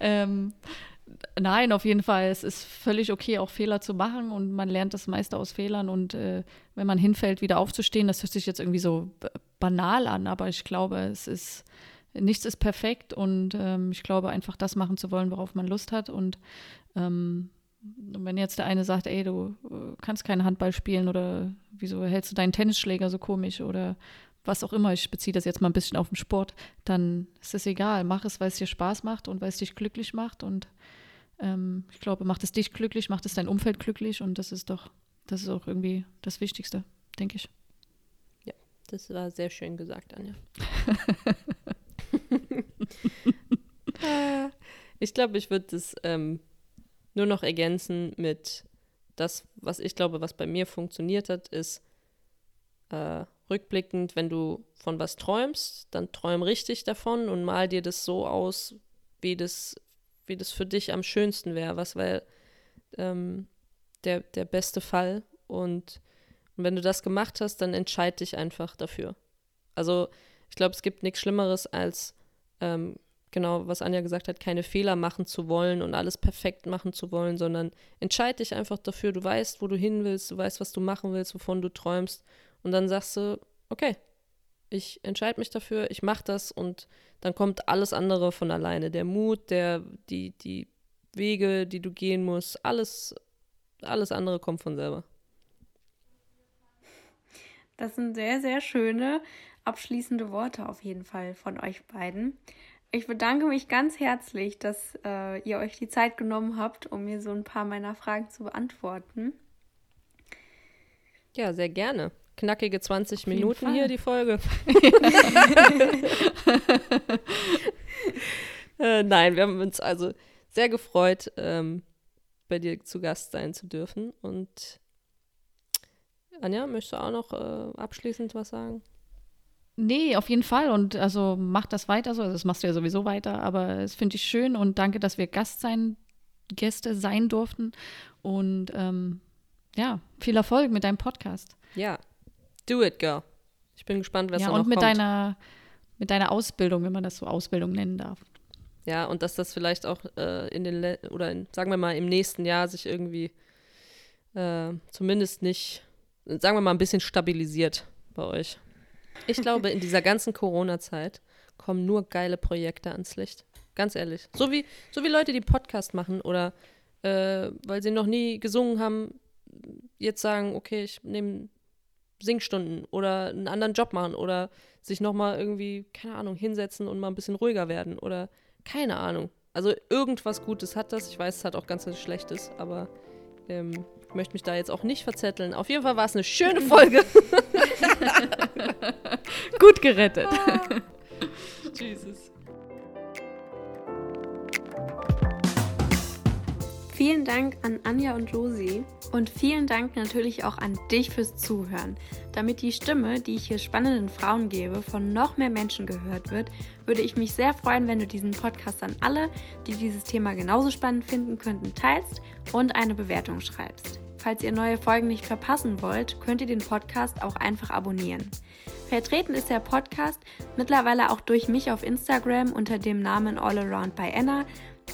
Ähm, nein, auf jeden Fall. Es ist völlig okay, auch Fehler zu machen und man lernt das meiste aus Fehlern und äh, wenn man hinfällt, wieder aufzustehen, das hört sich jetzt irgendwie so banal an, aber ich glaube, es ist, nichts ist perfekt und ähm, ich glaube einfach das machen zu wollen, worauf man Lust hat und ähm, und wenn jetzt der eine sagt, ey, du äh, kannst keinen Handball spielen oder wieso hältst du deinen Tennisschläger so komisch oder was auch immer, ich beziehe das jetzt mal ein bisschen auf den Sport, dann ist es egal. Mach es, weil es dir Spaß macht und weil es dich glücklich macht. Und ähm, ich glaube, macht es dich glücklich, macht es dein Umfeld glücklich und das ist doch, das ist auch irgendwie das Wichtigste, denke ich. Ja, das war sehr schön gesagt, Anja. ich glaube, ich würde das ähm, nur noch ergänzen mit das, was ich glaube, was bei mir funktioniert hat, ist äh, rückblickend, wenn du von was träumst, dann träum richtig davon und mal dir das so aus, wie das, wie das für dich am schönsten wäre. Was wäre ähm, der, der beste Fall? Und, und wenn du das gemacht hast, dann entscheid dich einfach dafür. Also ich glaube, es gibt nichts Schlimmeres als ähm, genau, was Anja gesagt hat, keine Fehler machen zu wollen und alles perfekt machen zu wollen, sondern entscheide dich einfach dafür, du weißt, wo du hin willst, du weißt, was du machen willst, wovon du träumst und dann sagst du, okay, ich entscheide mich dafür, ich mache das und dann kommt alles andere von alleine, der Mut, der die die Wege, die du gehen musst, alles alles andere kommt von selber. Das sind sehr sehr schöne abschließende Worte auf jeden Fall von euch beiden. Ich bedanke mich ganz herzlich, dass äh, ihr euch die Zeit genommen habt, um mir so ein paar meiner Fragen zu beantworten. Ja, sehr gerne. Knackige 20 Minuten hier die Folge. äh, nein, wir haben uns also sehr gefreut, ähm, bei dir zu Gast sein zu dürfen. Und Anja, möchtest du auch noch äh, abschließend was sagen? Nee, auf jeden Fall. Und also mach das weiter so. Also das machst du ja sowieso weiter, aber es finde ich schön und danke, dass wir Gast sein, Gäste sein durften. Und ähm, ja, viel Erfolg mit deinem Podcast. Ja, do it, girl. Ich bin gespannt, was ja, da noch und mit deiner mit deiner Ausbildung, wenn man das so Ausbildung nennen darf. Ja, und dass das vielleicht auch äh, in den Le oder in, sagen wir mal im nächsten Jahr sich irgendwie äh, zumindest nicht, sagen wir mal, ein bisschen stabilisiert bei euch. Ich glaube, in dieser ganzen Corona-Zeit kommen nur geile Projekte ans Licht. Ganz ehrlich. So wie, so wie Leute, die Podcast machen oder äh, weil sie noch nie gesungen haben, jetzt sagen, okay, ich nehme Singstunden oder einen anderen Job machen oder sich nochmal irgendwie, keine Ahnung, hinsetzen und mal ein bisschen ruhiger werden oder keine Ahnung. Also irgendwas Gutes hat das. Ich weiß, es hat auch ganz, ganz Schlechtes, aber ähm, ich möchte mich da jetzt auch nicht verzetteln. Auf jeden Fall war es eine schöne Folge. Gut gerettet. Jesus. Vielen Dank an Anja und Josie und vielen Dank natürlich auch an dich fürs Zuhören. Damit die Stimme, die ich hier spannenden Frauen gebe, von noch mehr Menschen gehört wird, würde ich mich sehr freuen, wenn du diesen Podcast an alle, die dieses Thema genauso spannend finden könnten, teilst und eine Bewertung schreibst. Falls ihr neue Folgen nicht verpassen wollt, könnt ihr den Podcast auch einfach abonnieren. Vertreten ist der Podcast mittlerweile auch durch mich auf Instagram unter dem Namen All Around by Anna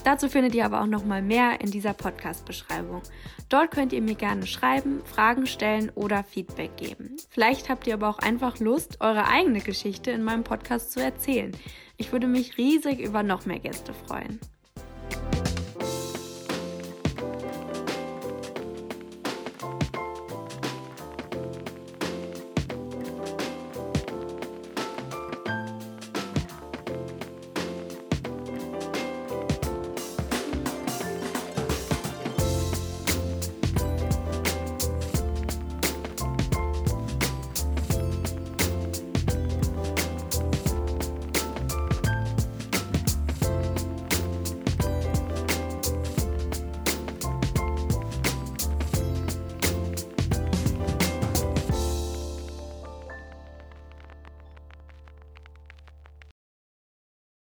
Dazu findet ihr aber auch noch mal mehr in dieser Podcast-Beschreibung. Dort könnt ihr mir gerne schreiben, Fragen stellen oder Feedback geben. Vielleicht habt ihr aber auch einfach Lust, eure eigene Geschichte in meinem Podcast zu erzählen. Ich würde mich riesig über noch mehr Gäste freuen.